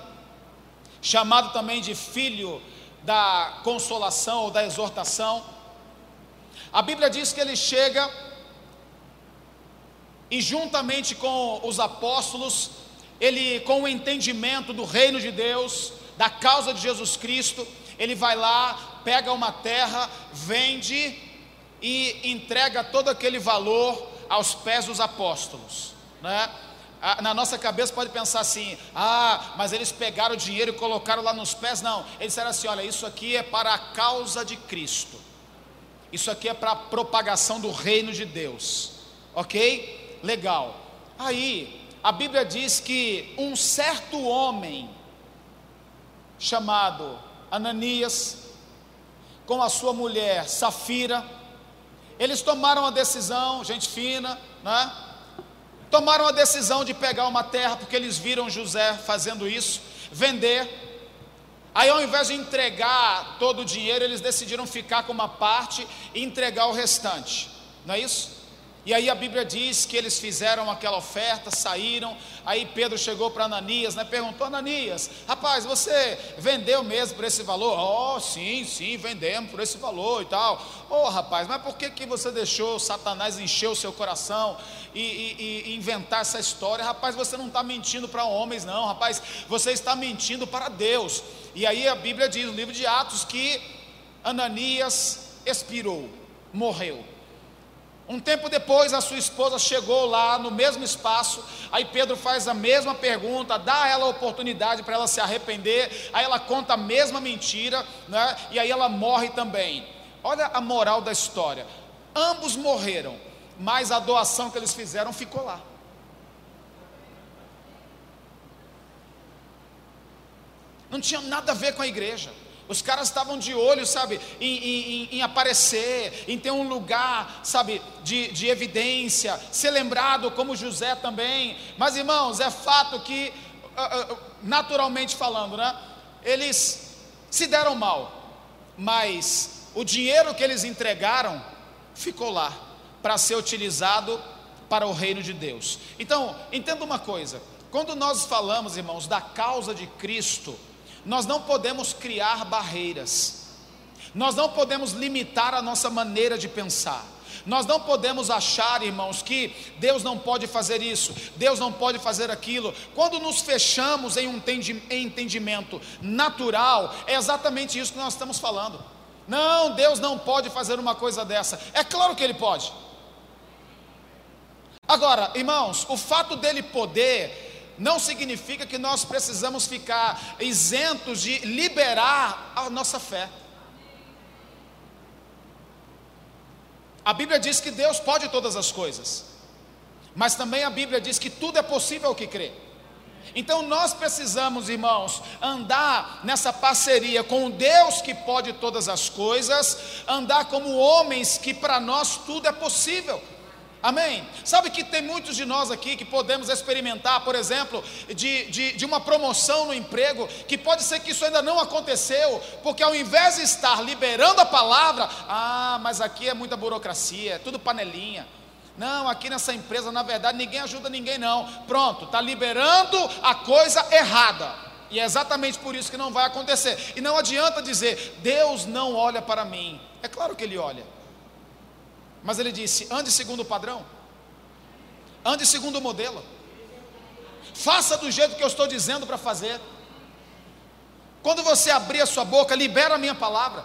S1: chamado também de filho da consolação ou da exortação. A Bíblia diz que ele chega e juntamente com os apóstolos, ele com o entendimento do reino de Deus, da causa de Jesus Cristo, ele vai lá, pega uma terra, vende e entrega todo aquele valor aos pés dos apóstolos, né? Na nossa cabeça pode pensar assim: ah, mas eles pegaram o dinheiro e colocaram lá nos pés. Não, eles disseram assim: olha, isso aqui é para a causa de Cristo, isso aqui é para a propagação do reino de Deus, ok? Legal. Aí, a Bíblia diz que um certo homem, chamado Ananias, com a sua mulher Safira, eles tomaram a decisão, gente fina, né? Tomaram a decisão de pegar uma terra, porque eles viram José fazendo isso, vender. Aí, ao invés de entregar todo o dinheiro, eles decidiram ficar com uma parte e entregar o restante, não é isso? E aí a Bíblia diz que eles fizeram aquela oferta, saíram. Aí Pedro chegou para Ananias, né? Perguntou: Ananias, rapaz, você vendeu mesmo por esse valor? Oh, sim, sim, vendemos por esse valor e tal. Oh, rapaz, mas por que, que você deixou Satanás encher o seu coração e, e, e inventar essa história? Rapaz, você não está mentindo para homens, não, rapaz, você está mentindo para Deus. E aí a Bíblia diz no livro de Atos que Ananias expirou, morreu. Um tempo depois, a sua esposa chegou lá no mesmo espaço. Aí Pedro faz a mesma pergunta, dá a ela a oportunidade para ela se arrepender. Aí ela conta a mesma mentira, né? e aí ela morre também. Olha a moral da história: ambos morreram, mas a doação que eles fizeram ficou lá. Não tinha nada a ver com a igreja. Os caras estavam de olho, sabe, em, em, em, aparecer, em ter um lugar, sabe, de, de evidência, ser lembrado como José também. Mas irmãos, é fato que, uh, uh, naturalmente falando, né, eles se deram mal, mas o dinheiro que eles entregaram ficou lá para ser utilizado para o reino de Deus. Então, entenda uma coisa: quando nós falamos, irmãos, da causa de Cristo, nós não podemos criar barreiras, nós não podemos limitar a nossa maneira de pensar. Nós não podemos achar, irmãos, que Deus não pode fazer isso, Deus não pode fazer aquilo. Quando nos fechamos em um entendimento natural, é exatamente isso que nós estamos falando. Não, Deus não pode fazer uma coisa dessa. É claro que Ele pode. Agora, irmãos, o fato dele poder não significa que nós precisamos ficar isentos de liberar a nossa fé. A Bíblia diz que Deus pode todas as coisas, mas também a Bíblia diz que tudo é possível ao que crê. Então nós precisamos, irmãos, andar nessa parceria com Deus que pode todas as coisas, andar como homens que para nós tudo é possível. Amém? Sabe que tem muitos de nós aqui que podemos experimentar, por exemplo, de, de, de, uma promoção no emprego, que pode ser que isso ainda não aconteceu, porque ao invés de estar liberando a palavra, ah, mas aqui é muita burocracia, é tudo panelinha. Não, aqui nessa empresa, na verdade, ninguém ajuda ninguém, não. Pronto, está liberando a coisa errada. E é exatamente por isso que não vai acontecer. E não adianta dizer, Deus não olha para mim. É claro que Ele olha. Mas ele disse: ande segundo o padrão, ande segundo o modelo, faça do jeito que eu estou dizendo para fazer. Quando você abrir a sua boca, libera a minha palavra.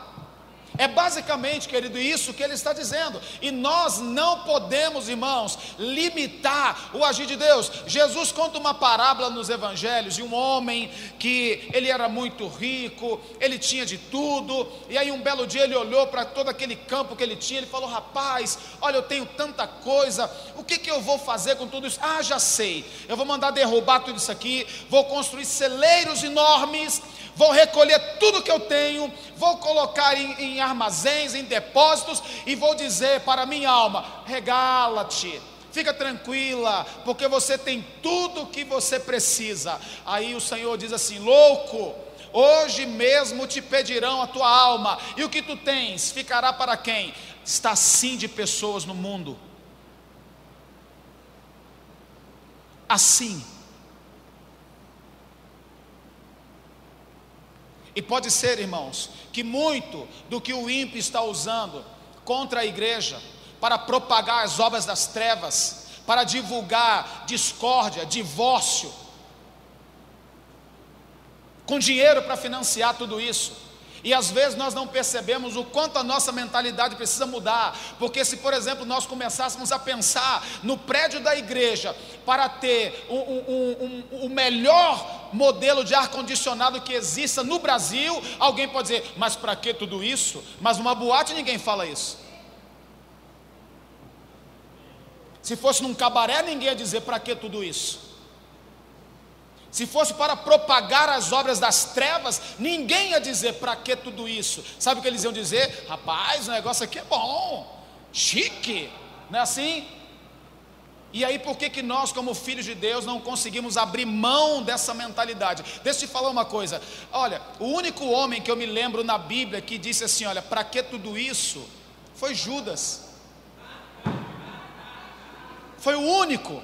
S1: É basicamente, querido, isso que ele está dizendo. E nós não podemos, irmãos, limitar o agir de Deus. Jesus conta uma parábola nos evangelhos de um homem que ele era muito rico, ele tinha de tudo, e aí um belo dia ele olhou para todo aquele campo que ele tinha, ele falou: "Rapaz, olha, eu tenho tanta coisa, o que que eu vou fazer com tudo isso? Ah, já sei. Eu vou mandar derrubar tudo isso aqui, vou construir celeiros enormes vou recolher tudo que eu tenho, vou colocar em, em armazéns, em depósitos, e vou dizer para minha alma: regala-te. Fica tranquila, porque você tem tudo o que você precisa. Aí o Senhor diz assim: louco, hoje mesmo te pedirão a tua alma, e o que tu tens ficará para quem? Está sim de pessoas no mundo assim. E pode ser, irmãos, que muito do que o ímpio está usando contra a igreja, para propagar as obras das trevas, para divulgar discórdia, divórcio, com dinheiro para financiar tudo isso. E às vezes nós não percebemos o quanto a nossa mentalidade precisa mudar, porque se, por exemplo, nós começássemos a pensar no prédio da igreja para ter o um, um, um, melhor modelo de ar-condicionado que exista no Brasil, alguém pode dizer, mas para que tudo isso? Mas numa boate ninguém fala isso. Se fosse num cabaré, ninguém ia dizer para que tudo isso. Se fosse para propagar as obras das trevas, ninguém ia dizer para que tudo isso. Sabe o que eles iam dizer? Rapaz, o negócio aqui é bom, chique, não é assim? E aí, por que, que nós, como filhos de Deus, não conseguimos abrir mão dessa mentalidade? Deixa eu te falar uma coisa: olha, o único homem que eu me lembro na Bíblia que disse assim: olha, para que tudo isso? Foi Judas. Foi o único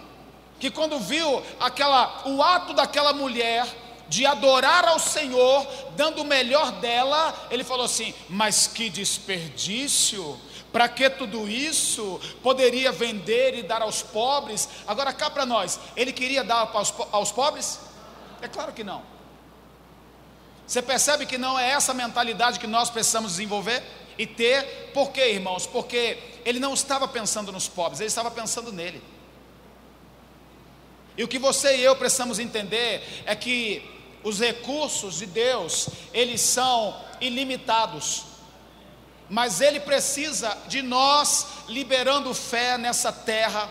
S1: que quando viu aquela o ato daquela mulher de adorar ao Senhor, dando o melhor dela, ele falou assim: "Mas que desperdício! Para que tudo isso? Poderia vender e dar aos pobres? Agora cá para nós, ele queria dar aos, aos pobres? É claro que não. Você percebe que não é essa mentalidade que nós precisamos desenvolver e ter? Por quê, irmãos? Porque ele não estava pensando nos pobres, ele estava pensando nele. E o que você e eu precisamos entender é que os recursos de Deus, eles são ilimitados. Mas ele precisa de nós liberando fé nessa terra,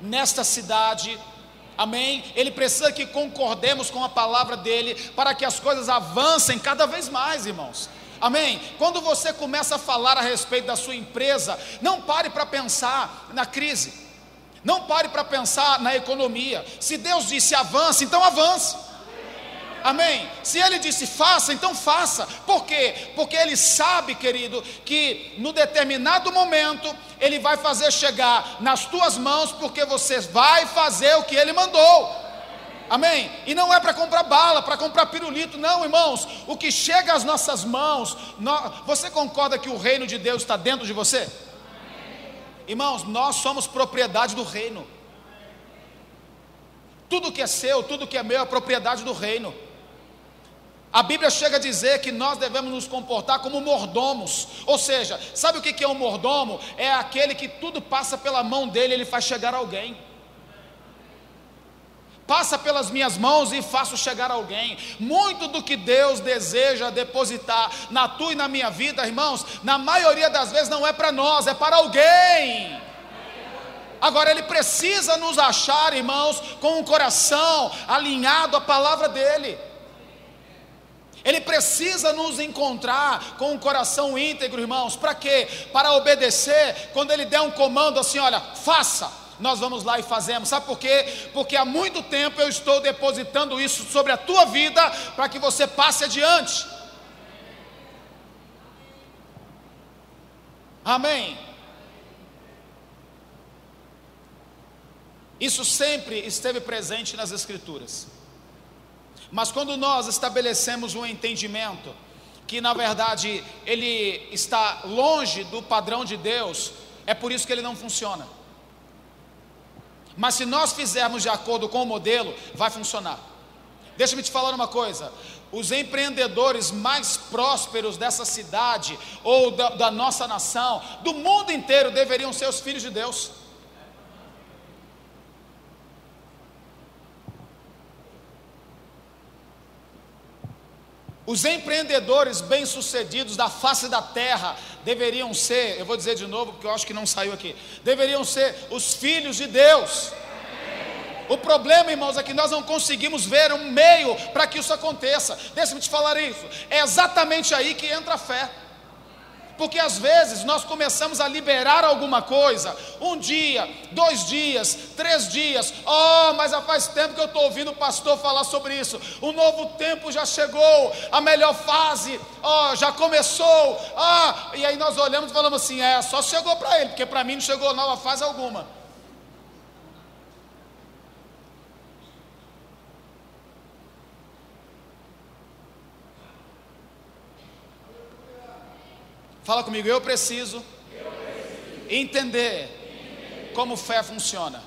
S1: nesta cidade. Amém? Ele precisa que concordemos com a palavra dele para que as coisas avancem cada vez mais, irmãos. Amém? Quando você começa a falar a respeito da sua empresa, não pare para pensar na crise. Não pare para pensar na economia. Se Deus disse avance, então avance. Amém? Se Ele disse faça, então faça. Por quê? Porque Ele sabe, querido, que no determinado momento Ele vai fazer chegar nas tuas mãos, porque você vai fazer o que Ele mandou. Amém? E não é para comprar bala, para comprar pirulito, não, irmãos. O que chega às nossas mãos, nós, você concorda que o reino de Deus está dentro de você? Irmãos, nós somos propriedade do reino. Tudo que é seu, tudo que é meu é propriedade do reino. A Bíblia chega a dizer que nós devemos nos comportar como mordomos. Ou seja, sabe o que é um mordomo? É aquele que tudo passa pela mão dele, ele faz chegar alguém passa pelas minhas mãos e faço chegar alguém. Muito do que Deus deseja depositar na tua e na minha vida, irmãos, na maioria das vezes não é para nós, é para alguém. Agora ele precisa nos achar, irmãos, com um coração alinhado à palavra dele. Ele precisa nos encontrar com um coração íntegro, irmãos. Para quê? Para obedecer. Quando ele der um comando assim, olha, faça nós vamos lá e fazemos. Sabe por quê? Porque há muito tempo eu estou depositando isso sobre a tua vida para que você passe adiante. Amém. Isso sempre esteve presente nas Escrituras. Mas quando nós estabelecemos um entendimento que na verdade ele está longe do padrão de Deus, é por isso que ele não funciona. Mas se nós fizermos de acordo com o modelo, vai funcionar. Deixa-me te falar uma coisa: os empreendedores mais prósperos dessa cidade, ou da, da nossa nação, do mundo inteiro, deveriam ser os filhos de Deus. Os empreendedores bem-sucedidos da face da terra deveriam ser, eu vou dizer de novo porque eu acho que não saiu aqui, deveriam ser os filhos de Deus. O problema, irmãos, é que nós não conseguimos ver um meio para que isso aconteça. Deixa-me te falar isso. É exatamente aí que entra a fé. Porque às vezes nós começamos a liberar alguma coisa, um dia, dois dias, três dias, oh, mas já faz tempo que eu estou ouvindo o pastor falar sobre isso. O novo tempo já chegou, a melhor fase, oh, já começou, ah, e aí nós olhamos e falamos assim: é, só chegou para ele, porque para mim não chegou nova fase alguma. Fala comigo, eu preciso, eu preciso. Entender, entender como fé funciona.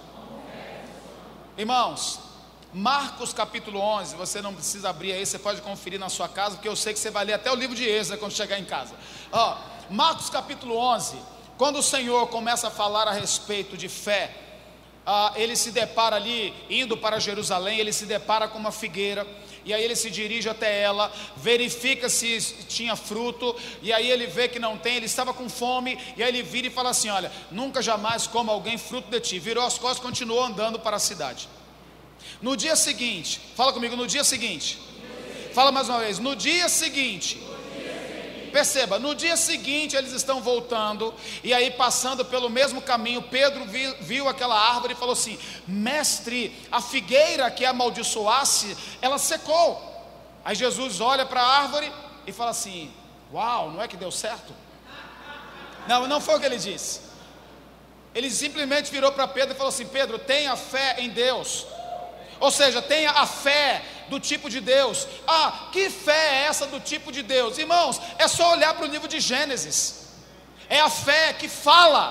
S1: Irmãos, Marcos capítulo 11, você não precisa abrir aí, você pode conferir na sua casa, porque eu sei que você vai ler até o livro de Êxodo quando chegar em casa. Ó, Marcos capítulo 11, quando o Senhor começa a falar a respeito de fé, ah, ele se depara ali, indo para Jerusalém, ele se depara com uma figueira, e aí ele se dirige até ela, verifica se tinha fruto, e aí ele vê que não tem, ele estava com fome, e aí ele vira e fala assim: Olha, nunca jamais coma alguém fruto de ti. Virou as costas e continuou andando para a cidade. No dia seguinte, fala comigo, no dia seguinte, fala mais uma vez, no dia seguinte, perceba, no dia seguinte eles estão voltando, e aí passando pelo mesmo caminho, Pedro viu, viu, aquela árvore e falou assim: Mestre, a figueira que amaldiçoasse, ela secou. Aí Jesus olha para a árvore e fala assim: Uau, não é que deu certo? Não, não foi o que ele disse. Ele simplesmente virou para Pedro e falou assim: Pedro, tenha fé em Deus. Ou seja, tenha a fé do tipo de Deus. Ah, que fé é essa do tipo de Deus? Irmãos, é só olhar para o livro de Gênesis. É a fé que fala.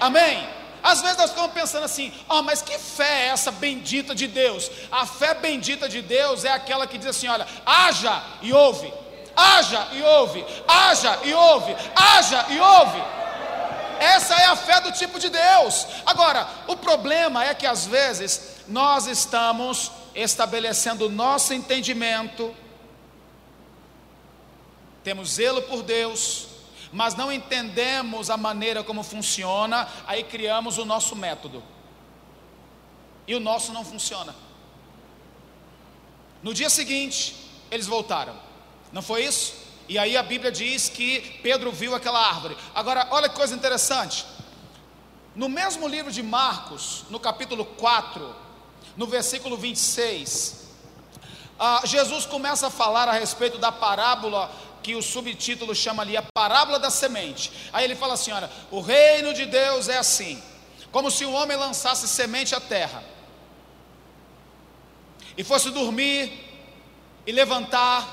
S1: Amém? Às vezes nós ficamos pensando assim: ah, mas que fé é essa bendita de Deus? A fé bendita de Deus é aquela que diz assim: olha, haja e ouve, haja e ouve, haja e ouve, haja e ouve. Essa é a fé do tipo de Deus. Agora, o problema é que às vezes nós estamos estabelecendo o nosso entendimento, temos zelo por Deus, mas não entendemos a maneira como funciona, aí criamos o nosso método, e o nosso não funciona. No dia seguinte, eles voltaram, não foi isso? E aí a Bíblia diz que Pedro viu aquela árvore. Agora, olha que coisa interessante. No mesmo livro de Marcos, no capítulo 4, no versículo 26, ah, Jesus começa a falar a respeito da parábola que o subtítulo chama ali a parábola da semente. Aí ele fala assim: olha, o reino de Deus é assim, como se um homem lançasse semente à terra e fosse dormir e levantar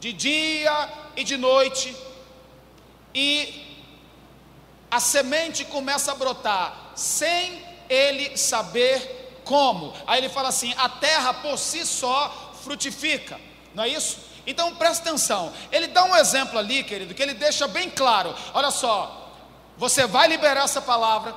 S1: de dia e de noite, e a semente começa a brotar sem ele saber como? Aí ele fala assim: a terra por si só frutifica, não é isso? Então presta atenção, ele dá um exemplo ali, querido, que ele deixa bem claro: olha só, você vai liberar essa palavra,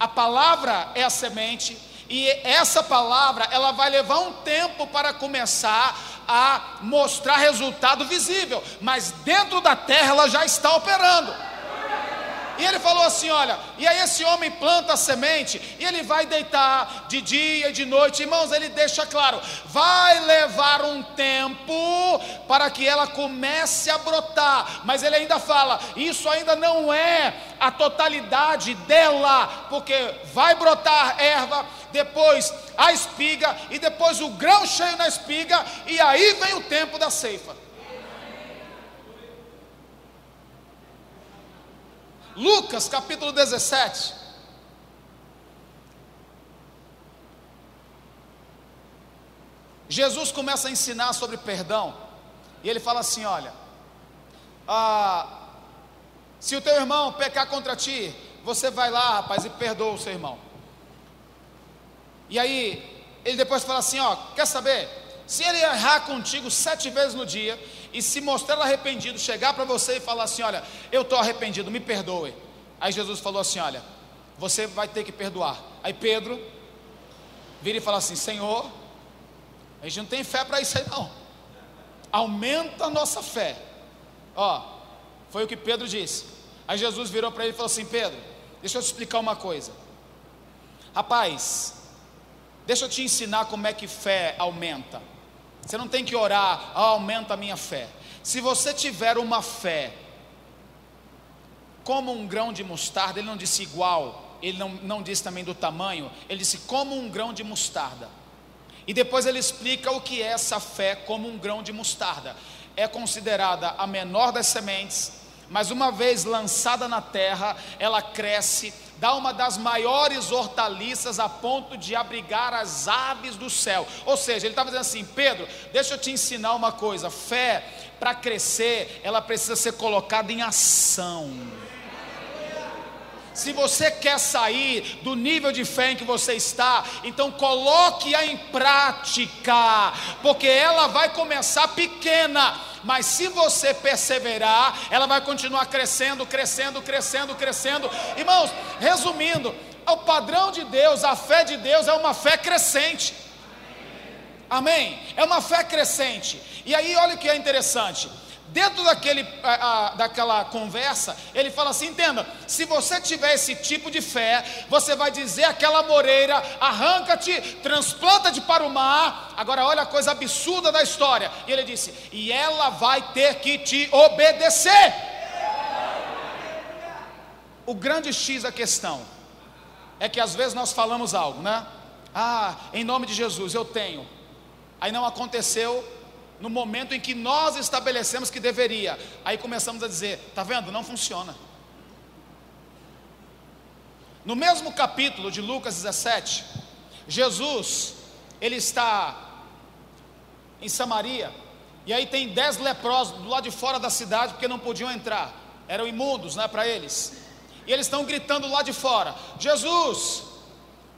S1: a palavra é a semente, e essa palavra ela vai levar um tempo para começar a mostrar resultado visível, mas dentro da terra ela já está operando. E ele falou assim: Olha, e aí esse homem planta a semente, e ele vai deitar de dia e de noite, irmãos, ele deixa claro: vai levar um tempo para que ela comece a brotar, mas ele ainda fala: isso ainda não é a totalidade dela, porque vai brotar erva, depois a espiga, e depois o grão cheio na espiga, e aí vem o tempo da ceifa. Lucas capítulo 17. Jesus começa a ensinar sobre perdão, e ele fala assim: Olha, ah, se o teu irmão pecar contra ti, você vai lá, rapaz, e perdoa o seu irmão. E aí, ele depois fala assim: Ó, quer saber? Se ele errar contigo sete vezes no dia, e se mostrar arrependido, chegar para você e falar assim: Olha, eu estou arrependido, me perdoe. Aí Jesus falou assim: Olha, você vai ter que perdoar. Aí Pedro vira e fala assim: Senhor, a gente não tem fé para isso aí não. Aumenta a nossa fé. Ó, foi o que Pedro disse. Aí Jesus virou para ele e falou assim: Pedro, deixa eu te explicar uma coisa. Rapaz, deixa eu te ensinar como é que fé aumenta. Você não tem que orar, ah, aumenta a minha fé. Se você tiver uma fé como um grão de mostarda, ele não disse igual, ele não, não disse também do tamanho, ele disse como um grão de mostarda. E depois ele explica o que é essa fé como um grão de mostarda. É considerada a menor das sementes, mas uma vez lançada na terra, ela cresce dá uma das maiores hortaliças a ponto de abrigar as aves do céu. Ou seja, ele estava dizendo assim: Pedro, deixa eu te ensinar uma coisa: fé para crescer, ela precisa ser colocada em ação. Se você quer sair do nível de fé em que você está, então coloque-a em prática, porque ela vai começar pequena, mas se você perseverar, ela vai continuar crescendo, crescendo, crescendo, crescendo. Irmãos, resumindo, o padrão de Deus, a fé de Deus é uma fé crescente. Amém? É uma fé crescente. E aí, olha o que é interessante dentro daquele, a, a, daquela conversa, ele fala assim: entenda, se você tiver esse tipo de fé, você vai dizer àquela moreira: arranca-te, transplanta-te para o mar. Agora, olha a coisa absurda da história. E ele disse: e ela vai ter que te obedecer. O grande X da questão é que às vezes nós falamos algo, né? Ah, em nome de Jesus eu tenho. Aí não aconteceu, no momento em que nós estabelecemos que deveria. Aí começamos a dizer: está vendo? Não funciona. No mesmo capítulo de Lucas 17, Jesus, ele está em Samaria, e aí tem dez leprosos do lado de fora da cidade, porque não podiam entrar, eram imundos, né, para eles. E eles estão gritando lá de fora: Jesus,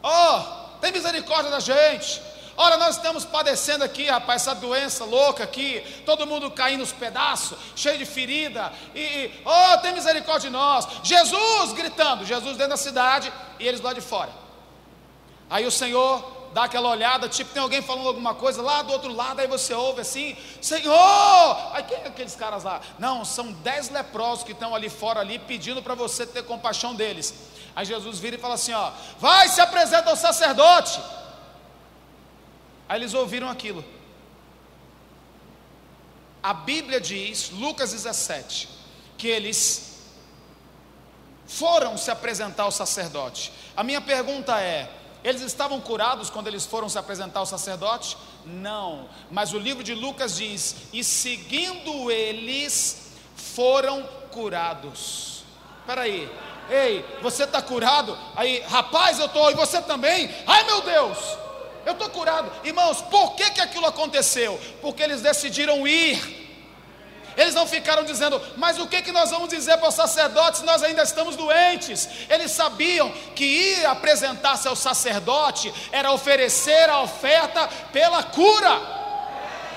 S1: oh, tem misericórdia da gente, Olha, nós estamos padecendo aqui, rapaz, essa doença louca aqui, todo mundo caindo nos pedaços, cheio de ferida, e, e oh, tem misericórdia de nós. Jesus gritando, Jesus dentro da cidade e eles lá de fora. Aí o Senhor dá aquela olhada, tipo, tem alguém falando alguma coisa lá do outro lado, aí você ouve assim, Senhor! Aí quem é aqueles caras lá? Não, são dez leprosos que estão ali fora ali pedindo para você ter compaixão deles. Aí Jesus vira e fala assim: ó, vai se apresenta ao sacerdote. Aí eles ouviram aquilo. A Bíblia diz, Lucas 17, que eles foram se apresentar ao sacerdote. A minha pergunta é: eles estavam curados quando eles foram se apresentar ao sacerdote? Não, mas o livro de Lucas diz: e seguindo eles foram curados. Espera aí, ei, você está curado? Aí, rapaz, eu estou, e você também? Ai meu Deus! Eu estou curado. Irmãos, por que, que aquilo aconteceu? Porque eles decidiram ir. Eles não ficaram dizendo, mas o que, que nós vamos dizer para os sacerdotes se nós ainda estamos doentes? Eles sabiam que ir apresentar-se ao sacerdote era oferecer a oferta pela cura.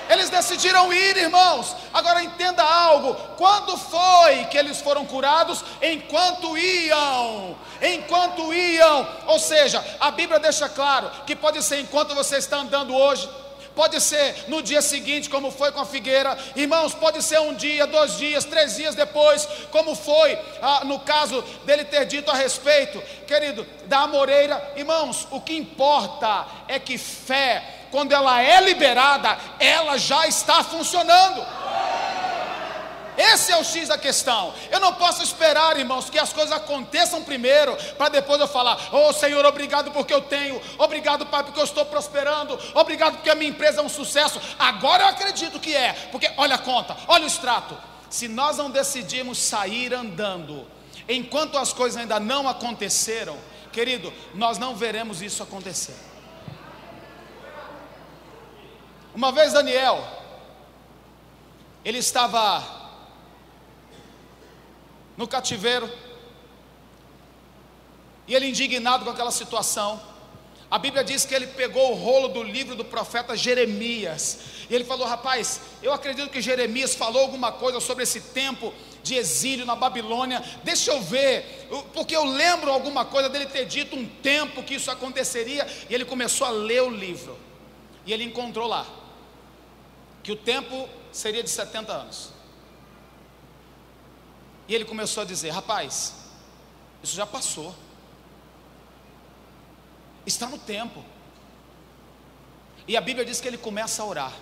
S1: Eles decidiram ir, irmãos. Agora entenda algo: quando foi que eles foram curados? Enquanto iam, enquanto iam. Ou seja, a Bíblia deixa claro que pode ser enquanto você está andando hoje. Pode ser no dia seguinte, como foi com a figueira, irmãos. Pode ser um dia, dois dias, três dias depois, como foi ah, no caso dele ter dito a respeito, querido, da amoreira. Irmãos, o que importa é que fé quando ela é liberada, ela já está funcionando. Esse é o X da questão. Eu não posso esperar, irmãos, que as coisas aconteçam primeiro, para depois eu falar: Oh Senhor, obrigado porque eu tenho, obrigado, Pai, porque eu estou prosperando, obrigado porque a minha empresa é um sucesso. Agora eu acredito que é, porque olha a conta, olha o extrato. Se nós não decidirmos sair andando, enquanto as coisas ainda não aconteceram, querido, nós não veremos isso acontecer. Uma vez Daniel, ele estava no cativeiro, e ele indignado com aquela situação, a Bíblia diz que ele pegou o rolo do livro do profeta Jeremias, e ele falou: Rapaz, eu acredito que Jeremias falou alguma coisa sobre esse tempo de exílio na Babilônia, deixa eu ver, porque eu lembro alguma coisa dele ter dito um tempo que isso aconteceria, e ele começou a ler o livro, e ele encontrou lá, que o tempo seria de 70 anos. E ele começou a dizer: rapaz, isso já passou, está no tempo. E a Bíblia diz que ele começa a orar,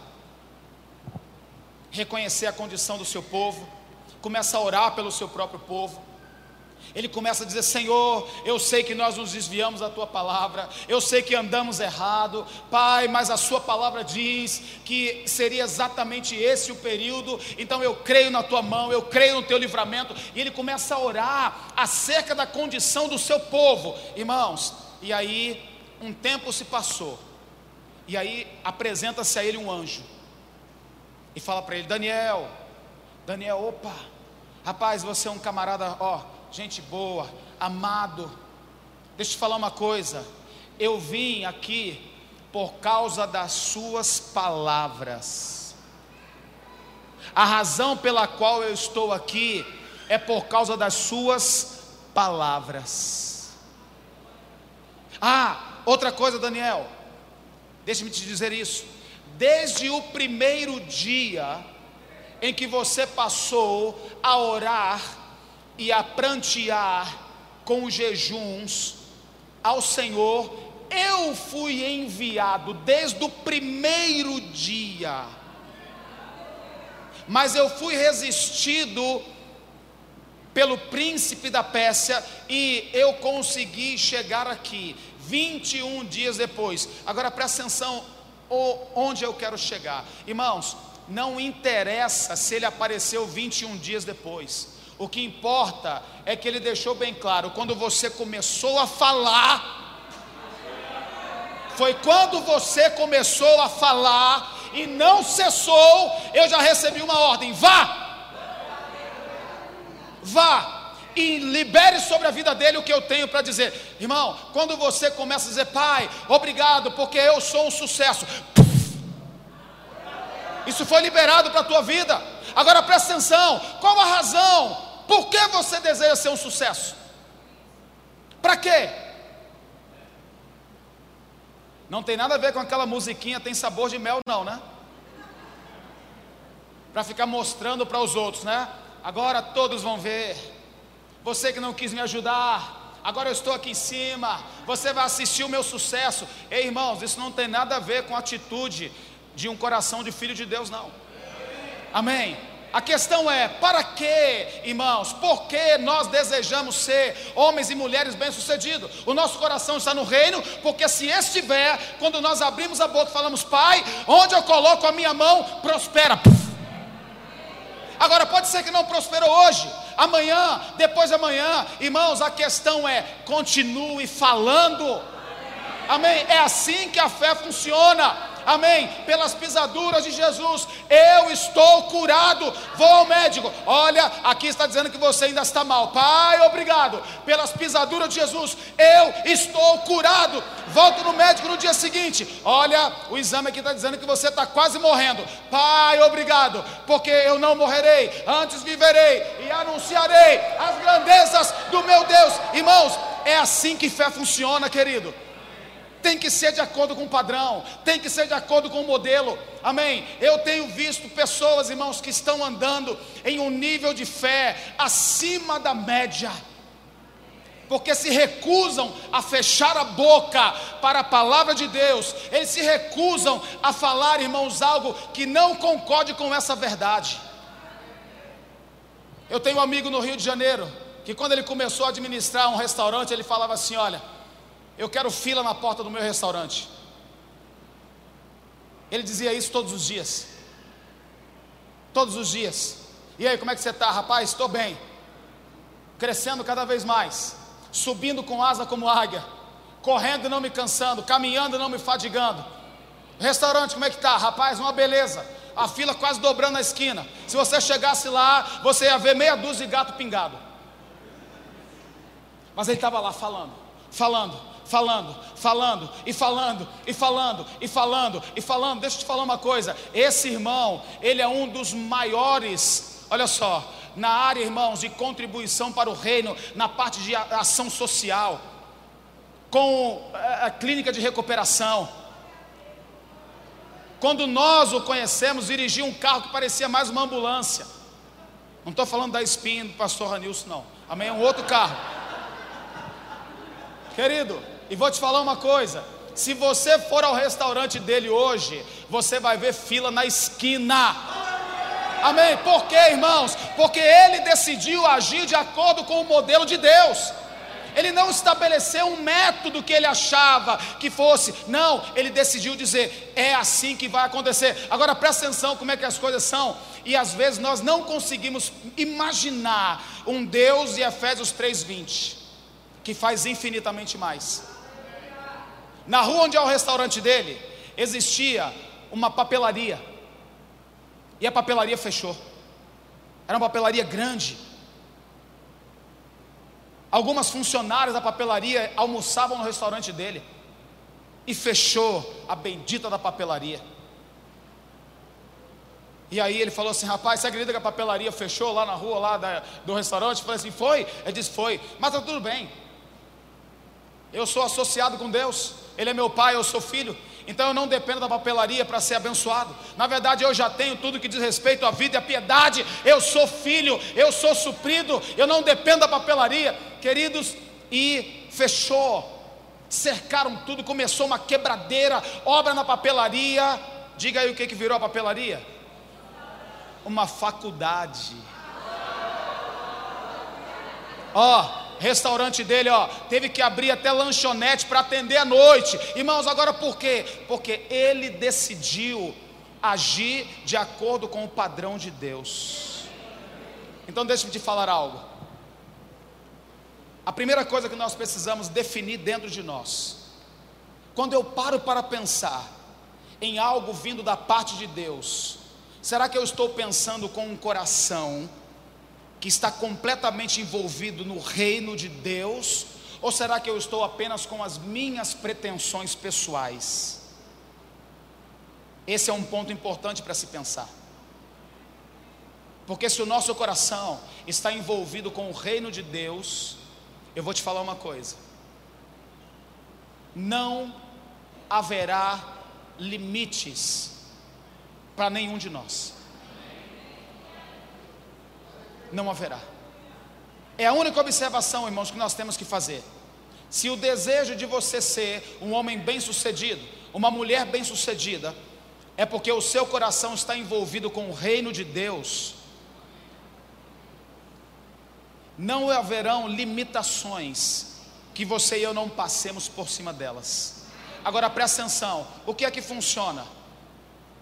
S1: reconhecer a condição do seu povo, começa a orar pelo seu próprio povo, ele começa a dizer: Senhor, eu sei que nós nos desviamos da tua palavra, eu sei que andamos errado, Pai, mas a Sua palavra diz que seria exatamente esse o período, então eu creio na tua mão, eu creio no teu livramento. E ele começa a orar acerca da condição do seu povo, irmãos. E aí, um tempo se passou, e aí apresenta-se a ele um anjo, e fala para ele: Daniel, Daniel, opa, rapaz, você é um camarada, ó, gente boa, amado. Deixa eu te falar uma coisa. Eu vim aqui por causa das suas palavras. A razão pela qual eu estou aqui é por causa das suas palavras. Ah, outra coisa, Daniel, deixe-me te dizer isso. Desde o primeiro dia em que você passou a orar e a prantear com jejuns ao Senhor, eu fui enviado desde o primeiro dia, mas eu fui resistido pelo príncipe da Pérsia e eu consegui chegar aqui 21 dias depois. Agora presta atenção onde eu quero chegar, irmãos. Não interessa se ele apareceu 21 dias depois. O que importa é que ele deixou bem claro: quando você começou a falar, foi quando você começou a falar e não cessou, eu já recebi uma ordem: vá, vá e libere sobre a vida dele o que eu tenho para dizer. Irmão, quando você começa a dizer, pai, obrigado, porque eu sou um sucesso. Isso foi liberado para a tua vida. Agora presta atenção: qual a razão por que você deseja ser um sucesso? Para quê? Não tem nada a ver com aquela musiquinha tem sabor de mel, não, né? Para ficar mostrando para os outros, né? Agora todos vão ver. Você que não quis me ajudar, agora eu estou aqui em cima. Você vai assistir o meu sucesso. Ei, irmãos, isso não tem nada a ver com a atitude de um coração de filho de Deus, não. Amém. A questão é: para que, irmãos? Por que nós desejamos ser homens e mulheres bem-sucedidos? O nosso coração está no reino, porque se estiver, quando nós abrimos a boca e falamos, Pai, onde eu coloco a minha mão, prospera. Agora, pode ser que não prosperou hoje, amanhã, depois de amanhã, irmãos, a questão é: continue falando. Amém? É assim que a fé funciona amém, pelas pisaduras de Jesus, eu estou curado. Vou ao médico, olha, aqui está dizendo que você ainda está mal, Pai, obrigado, pelas pisaduras de Jesus, eu estou curado. Volto no médico no dia seguinte, olha, o exame aqui está dizendo que você está quase morrendo, Pai, obrigado, porque eu não morrerei, antes viverei e anunciarei as grandezas do meu Deus, irmãos. É assim que fé funciona, querido tem que ser de acordo com o padrão, tem que ser de acordo com o modelo, amém? Eu tenho visto pessoas, irmãos, que estão andando em um nível de fé acima da média, porque se recusam a fechar a boca para a palavra de Deus, eles se recusam a falar, irmãos, algo que não concorde com essa verdade. Eu tenho um amigo no Rio de Janeiro, que quando ele começou a administrar um restaurante, ele falava assim: olha eu quero fila na porta do meu restaurante. Ele dizia isso todos os dias. Todos os dias. E aí, como é que você está, rapaz? Estou bem. Crescendo cada vez mais. Subindo com asa como águia. Correndo e não me cansando. Caminhando e não me fadigando. Restaurante, como é que está? Rapaz, uma beleza. A fila quase dobrando na esquina. Se você chegasse lá, você ia ver meia dúzia de gato pingado. Mas ele estava lá falando, falando, falando, falando e falando e falando e falando e falando. Deixa eu te falar uma coisa: esse irmão, ele é um dos maiores, olha só, na área, irmãos, de contribuição para o reino, na parte de ação social, com eh, a clínica de recuperação. Quando nós o conhecemos, dirigia um carro que parecia mais uma ambulância. Não estou falando da espinha do pastor Ranilson, não. Amém? É um outro carro. Querido, e vou te falar uma coisa: se você for ao restaurante dele hoje, você vai ver fila na esquina. Amém? Por quê, irmãos? Porque ele decidiu agir de acordo com o modelo de Deus. Ele não estabeleceu um método que ele achava que fosse. Não, ele decidiu dizer: é assim que vai acontecer. Agora presta atenção como é que as coisas são. E às vezes nós não conseguimos imaginar um Deus de Efésios 3:20 que faz infinitamente mais. Na rua onde é o restaurante dele, existia uma papelaria. E a papelaria fechou. Era uma papelaria grande. Algumas funcionárias da papelaria almoçavam no restaurante dele. E fechou a bendita da papelaria. E aí ele falou assim: rapaz, você acredita que a papelaria fechou lá na rua lá da, do restaurante? Eu falei assim: foi? Ele disse: foi, mas está tudo bem. Eu sou associado com Deus, Ele é meu pai, eu sou filho. Então eu não dependo da papelaria para ser abençoado. Na verdade, eu já tenho tudo que diz respeito à vida e à piedade. Eu sou filho, eu sou suprido, eu não dependo da papelaria. Queridos, e fechou. Cercaram tudo, começou uma quebradeira, obra na papelaria. Diga aí o que, que virou a papelaria? Uma faculdade. Ó, oh, restaurante dele, ó, teve que abrir até lanchonete para atender à noite. Irmãos, agora por quê? Porque ele decidiu agir de acordo com o padrão de Deus. Então deixa-me te falar algo. A primeira coisa que nós precisamos definir dentro de nós, quando eu paro para pensar em algo vindo da parte de Deus, será que eu estou pensando com um coração que está completamente envolvido no reino de Deus? Ou será que eu estou apenas com as minhas pretensões pessoais? Esse é um ponto importante para se pensar. Porque se o nosso coração está envolvido com o reino de Deus, eu vou te falar uma coisa: não haverá limites para nenhum de nós não haverá. É a única observação, irmãos, que nós temos que fazer. Se o desejo de você ser um homem bem-sucedido, uma mulher bem-sucedida, é porque o seu coração está envolvido com o reino de Deus, não haverão limitações que você e eu não passemos por cima delas. Agora presta atenção: o que é que funciona?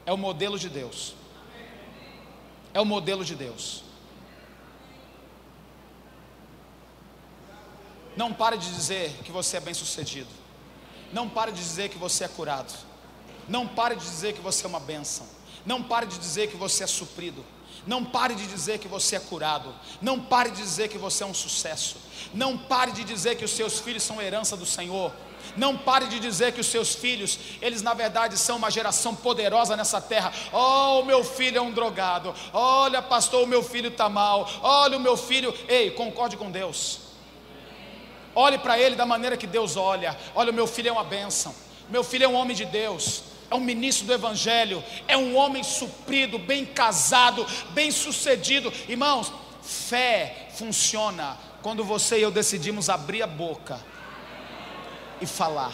S1: É o modelo de Deus. É o modelo de Deus. Não pare de dizer que você é bem-sucedido. Não pare de dizer que você é curado. Não pare de dizer que você é uma bênção. Não pare de dizer que você é suprido. Não pare de dizer que você é curado. Não pare de dizer que você é um sucesso. Não pare de dizer que os seus filhos são herança do Senhor. Não pare de dizer que os seus filhos, eles na verdade são uma geração poderosa nessa terra. Oh, o meu filho é um drogado. Olha, pastor, o meu filho está mal. Olha, o meu filho. Ei, concorde com Deus. Olhe para ele da maneira que Deus olha. Olha, meu filho é uma bênção. Meu filho é um homem de Deus. É um ministro do Evangelho. É um homem suprido, bem casado, bem sucedido. Irmãos, fé funciona quando você e eu decidimos abrir a boca e falar.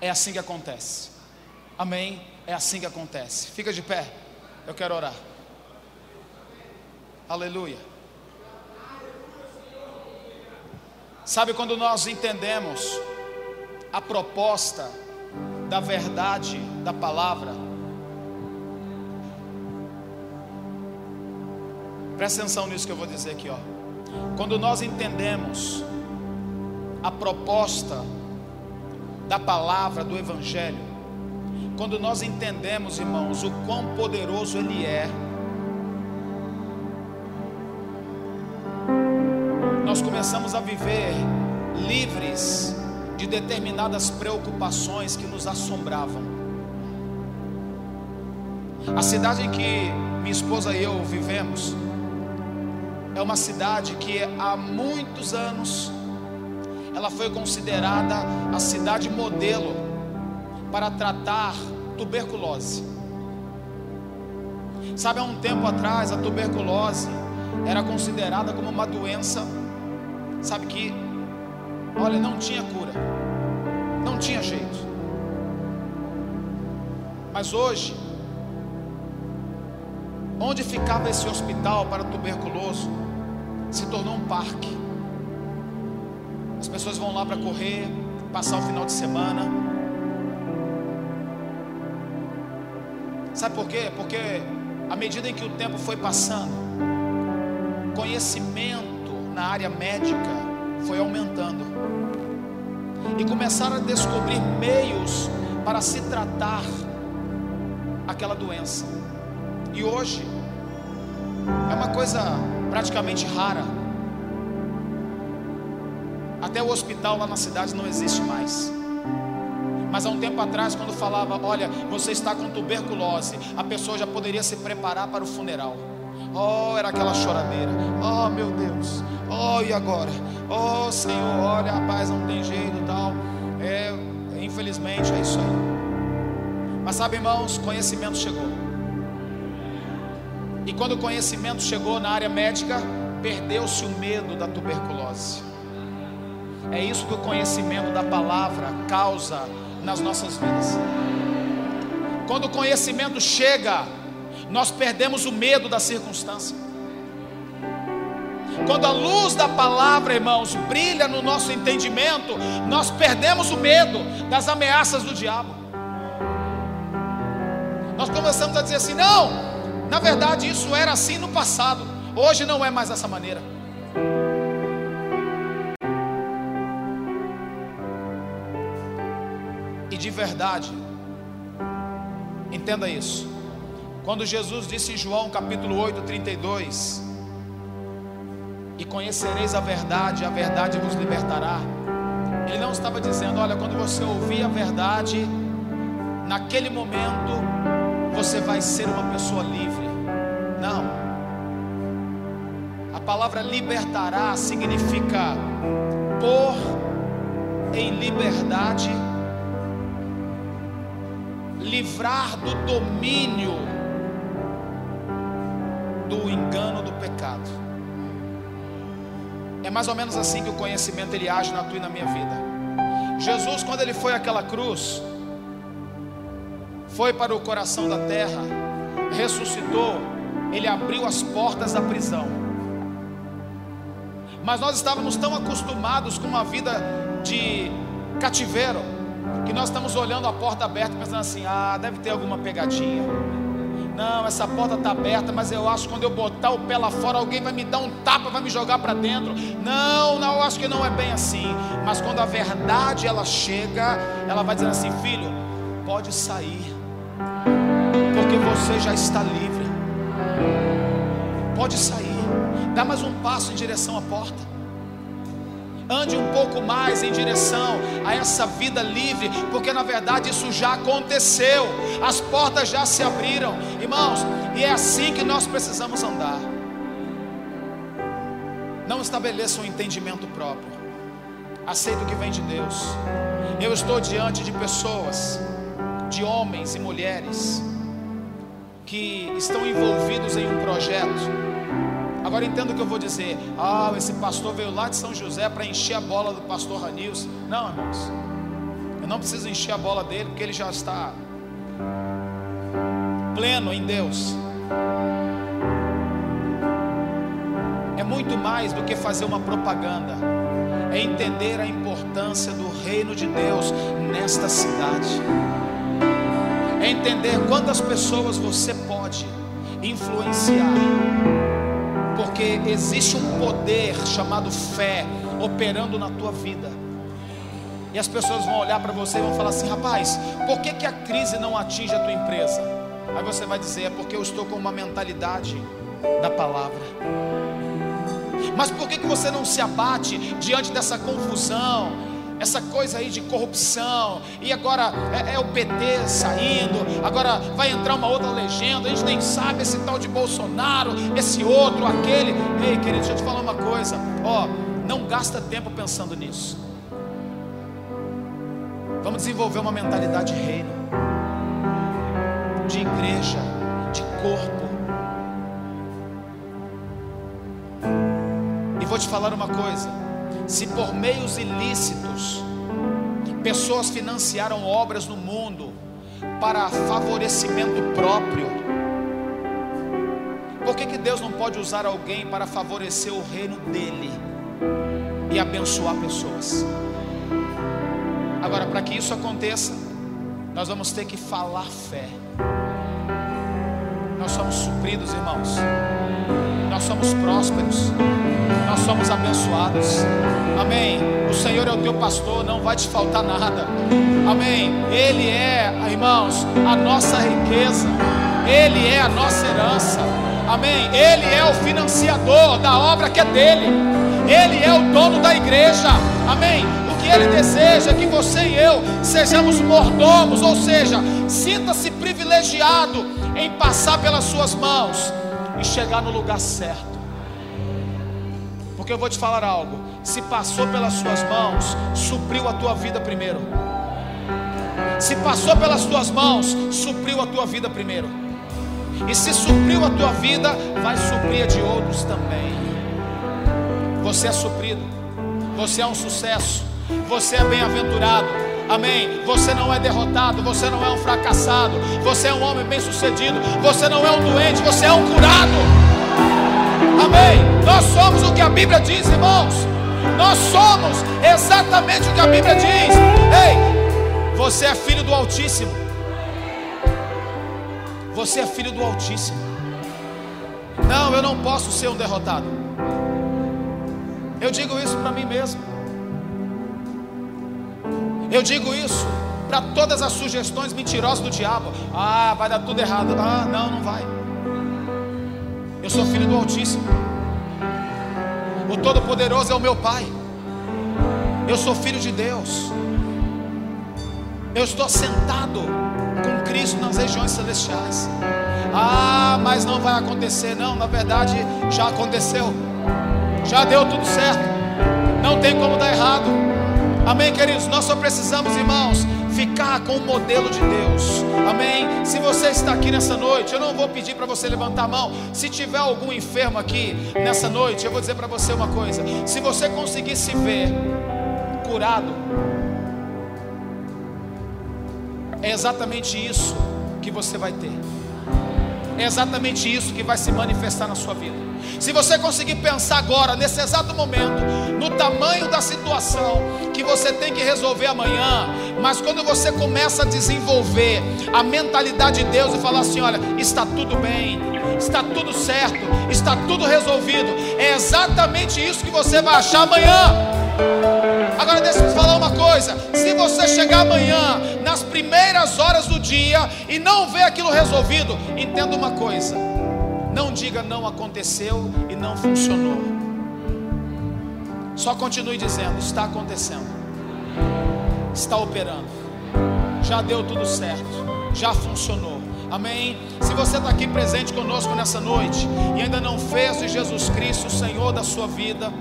S1: É assim que acontece. Amém? É assim que acontece. Fica de pé. Eu quero orar. Aleluia. Sabe quando nós entendemos a proposta da verdade da palavra? Presta atenção nisso que eu vou dizer aqui, ó. Quando nós entendemos a proposta da palavra do evangelho, quando nós entendemos, irmãos, o quão poderoso ele é, começamos a viver livres de determinadas preocupações que nos assombravam. A cidade em que minha esposa e eu vivemos é uma cidade que há muitos anos ela foi considerada a cidade modelo para tratar tuberculose. Sabe, há um tempo atrás a tuberculose era considerada como uma doença sabe que, olha, não tinha cura, não tinha jeito. Mas hoje, onde ficava esse hospital para tuberculoso, se tornou um parque. As pessoas vão lá para correr, passar o final de semana. Sabe por quê? Porque à medida em que o tempo foi passando, conhecimento na área médica foi aumentando. E começaram a descobrir meios para se tratar aquela doença. E hoje, é uma coisa praticamente rara. Até o hospital lá na cidade não existe mais. Mas há um tempo atrás, quando falava, olha, você está com tuberculose, a pessoa já poderia se preparar para o funeral. Oh, era aquela choradeira. Oh, meu Deus. Oh, e agora? Oh, Senhor, olha, rapaz, não tem jeito e tal. É, infelizmente é isso aí. Mas sabe, irmãos, conhecimento chegou. E quando o conhecimento chegou na área médica, perdeu-se o medo da tuberculose. É isso que o conhecimento da palavra causa nas nossas vidas. Quando o conhecimento chega, nós perdemos o medo da circunstância. Quando a luz da palavra, irmãos, brilha no nosso entendimento, nós perdemos o medo das ameaças do diabo. Nós começamos a dizer assim: não, na verdade isso era assim no passado, hoje não é mais dessa maneira. E de verdade, entenda isso. Quando Jesus disse em João capítulo 8, 32, e conhecereis a verdade, a verdade vos libertará. Ele não estava dizendo, olha, quando você ouvir a verdade, naquele momento você vai ser uma pessoa livre. Não. A palavra libertará significa pôr em liberdade, livrar do domínio do engano do pecado. É mais ou menos assim que o conhecimento ele age na tua e na minha vida. Jesus, quando ele foi àquela cruz, foi para o coração da terra, ressuscitou, ele abriu as portas da prisão. Mas nós estávamos tão acostumados com uma vida de cativeiro, que nós estamos olhando a porta aberta pensando assim: ah, deve ter alguma pegadinha. Não, essa porta está aberta, mas eu acho que quando eu botar o pé lá fora, alguém vai me dar um tapa, vai me jogar para dentro. Não, não, eu acho que não é bem assim. Mas quando a verdade ela chega, ela vai dizendo assim: filho, pode sair, porque você já está livre. Pode sair, dá mais um passo em direção à porta. Ande um pouco mais em direção a essa vida livre, porque na verdade isso já aconteceu, as portas já se abriram, irmãos, e é assim que nós precisamos andar. Não estabeleça um entendimento próprio, aceita o que vem de Deus. Eu estou diante de pessoas, de homens e mulheres, que estão envolvidos em um projeto Agora entenda o que eu vou dizer. Ah, esse pastor veio lá de São José para encher a bola do pastor Ranils. Não, irmãos. Eu não preciso encher a bola dele porque ele já está pleno em Deus. É muito mais do que fazer uma propaganda. É entender a importância do reino de Deus nesta cidade. É entender quantas pessoas você pode influenciar porque existe um poder chamado fé operando na tua vida. E as pessoas vão olhar para você e vão falar assim: rapaz, por que, que a crise não atinge a tua empresa? Aí você vai dizer: é porque eu estou com uma mentalidade da palavra. Mas por que, que você não se abate diante dessa confusão, essa coisa aí de corrupção, e agora é, é, o PT saindo, agora vai entrar uma outra legenda, a gente nem sabe esse tal de Bolsonaro, esse outro, aquele. Ei, querido, deixa eu te falar uma coisa, ó, não gasta tempo pensando nisso. Vamos desenvolver uma mentalidade de reino, de igreja, de corpo. E vou te falar uma coisa se por meios ilícitos pessoas financiaram obras no mundo para favorecimento próprio, por que, que Deus não pode usar alguém para favorecer o reino dele e abençoar pessoas? Agora, para que isso aconteça, nós vamos ter que falar fé. Nós somos supridos, irmãos. Nós somos prósperos nós somos abençoados. Amém. O Senhor é o teu pastor, não vai te faltar nada. Amém. Ele é, irmãos, a nossa riqueza. Ele é a nossa herança. Amém. Ele é o financiador da obra que é dele. Ele é o dono da igreja. Amém. O que ele deseja é que você e eu sejamos mordomos, ou seja, sinta-se privilegiado em passar pelas suas mãos e chegar no lugar certo. Porque eu vou te falar algo: se passou pelas suas mãos, supriu a tua vida primeiro. Se passou pelas tuas mãos, supriu a tua vida primeiro. E se supriu a tua vida, vai suprir a de outros também. Você é suprido, você é um sucesso, você é bem-aventurado. Amém. Você não é derrotado, você não é um fracassado, você é um homem bem-sucedido, você não é um doente, você é um curado. Amém. Nós somos o que a Bíblia diz, irmãos. Nós somos exatamente o que a Bíblia diz. Ei, você é filho do Altíssimo. Você é filho do Altíssimo. Não, eu não posso ser um derrotado. Eu digo isso para mim mesmo. Eu digo isso para todas as sugestões mentirosas do diabo. Ah, vai dar tudo errado. Ah, não, não vai. Eu sou filho do Altíssimo. O Todo-Poderoso é o meu Pai. Eu sou filho de Deus. Eu estou sentado com Cristo nas regiões celestiais. Ah, mas não vai acontecer. Não, na verdade já aconteceu. Já deu tudo certo. Não tem como dar errado. Amém, queridos? Nós só precisamos, irmãos, ficar com o modelo de Deus. Amém? Se você está aqui nessa noite, eu não vou pedir para você levantar a mão. Se tiver algum enfermo aqui nessa noite, eu vou dizer para você uma coisa: se você conseguir se ver curado, é exatamente isso que você vai ter. É exatamente isso que vai se manifestar na sua vida. Se você conseguir pensar agora, nesse exato momento, no tamanho da situação que você tem que resolver amanhã, mas quando você começa a desenvolver a mentalidade de Deus e falar assim: olha, está tudo bem, está tudo certo, está tudo resolvido, é exatamente isso que você vai achar amanhã. Agora deixa eu te falar uma coisa: se você chegar amanhã, nas primeiras horas do dia, e não ver aquilo resolvido, entenda uma coisa: não diga não aconteceu e não funcionou. Só continue dizendo: está acontecendo, está operando, já deu tudo certo, já funcionou. Amém? Se você está aqui presente conosco nessa noite e ainda não fez de Jesus Cristo o Senhor da sua vida,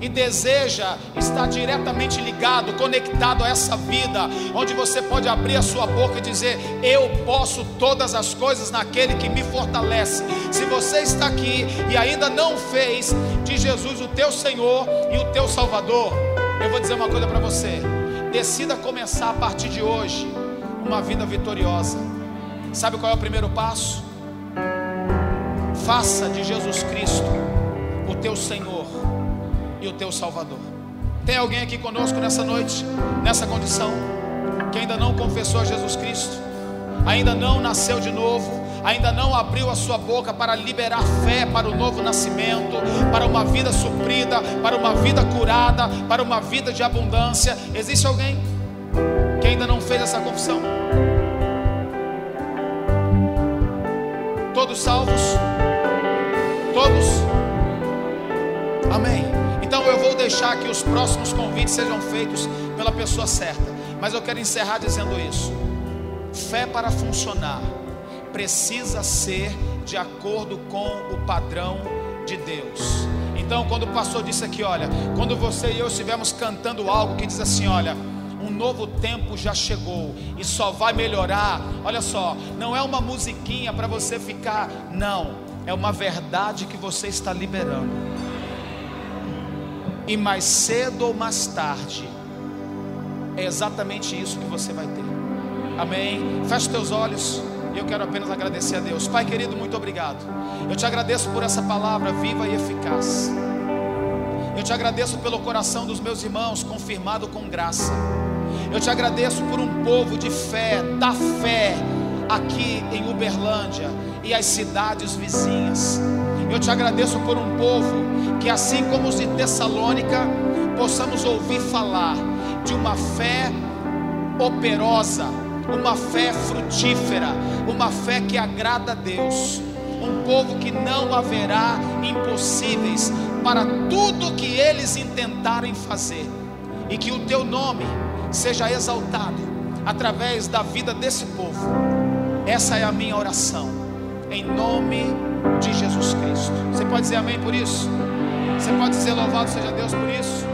S1: e deseja estar diretamente ligado, conectado a essa vida, onde você pode abrir a sua boca e dizer: Eu posso todas as coisas naquele que me fortalece. Se você está aqui e ainda não fez de Jesus o teu Senhor e o teu Salvador, eu vou dizer uma coisa para você: decida começar a partir de hoje uma vida vitoriosa. Sabe qual é o primeiro passo? Faça de Jesus Cristo o teu Senhor e o teu Salvador. Tem alguém aqui conosco nessa noite, nessa condição, que ainda não confessou a Jesus Cristo, ainda não nasceu de novo, ainda não abriu a sua boca para liberar fé para o novo nascimento, para uma vida suprida, para uma vida curada, para uma vida de abundância. Existe alguém que ainda não fez essa confissão? Todos salvos? Todos? Amém. Vou deixar que os próximos convites sejam feitos pela pessoa certa. Mas eu quero encerrar dizendo isso. Fé para funcionar precisa ser de acordo com o padrão de Deus. Então, quando o pastor disse aqui, olha, quando você e eu estivermos cantando algo que diz assim, olha, um novo tempo já chegou e só vai melhorar. Olha só, não é uma musiquinha para você ficar, não, é uma verdade que você está liberando e mais cedo ou mais tarde, é exatamente isso que você vai ter. Amém? Feche teus olhos. Eu quero apenas agradecer a Deus. Pai querido, muito obrigado. Eu te agradeço por essa palavra viva e eficaz. Eu te agradeço pelo coração dos meus irmãos, confirmado com graça. Eu te agradeço por um povo de fé, da fé, aqui em Uberlândia e as cidades vizinhas. Eu te agradeço por um povo que, assim como os de Tessalônica, possamos ouvir falar de uma fé operosa, uma fé frutífera, uma fé que agrada a Deus, um povo que não haverá impossíveis para tudo que eles intentarem fazer, e que o teu nome seja exaltado através da vida desse povo. Essa é a minha oração, em nome de Jesus Cristo. Você pode dizer amém por isso? Você pode dizer louvado seja Deus por isso?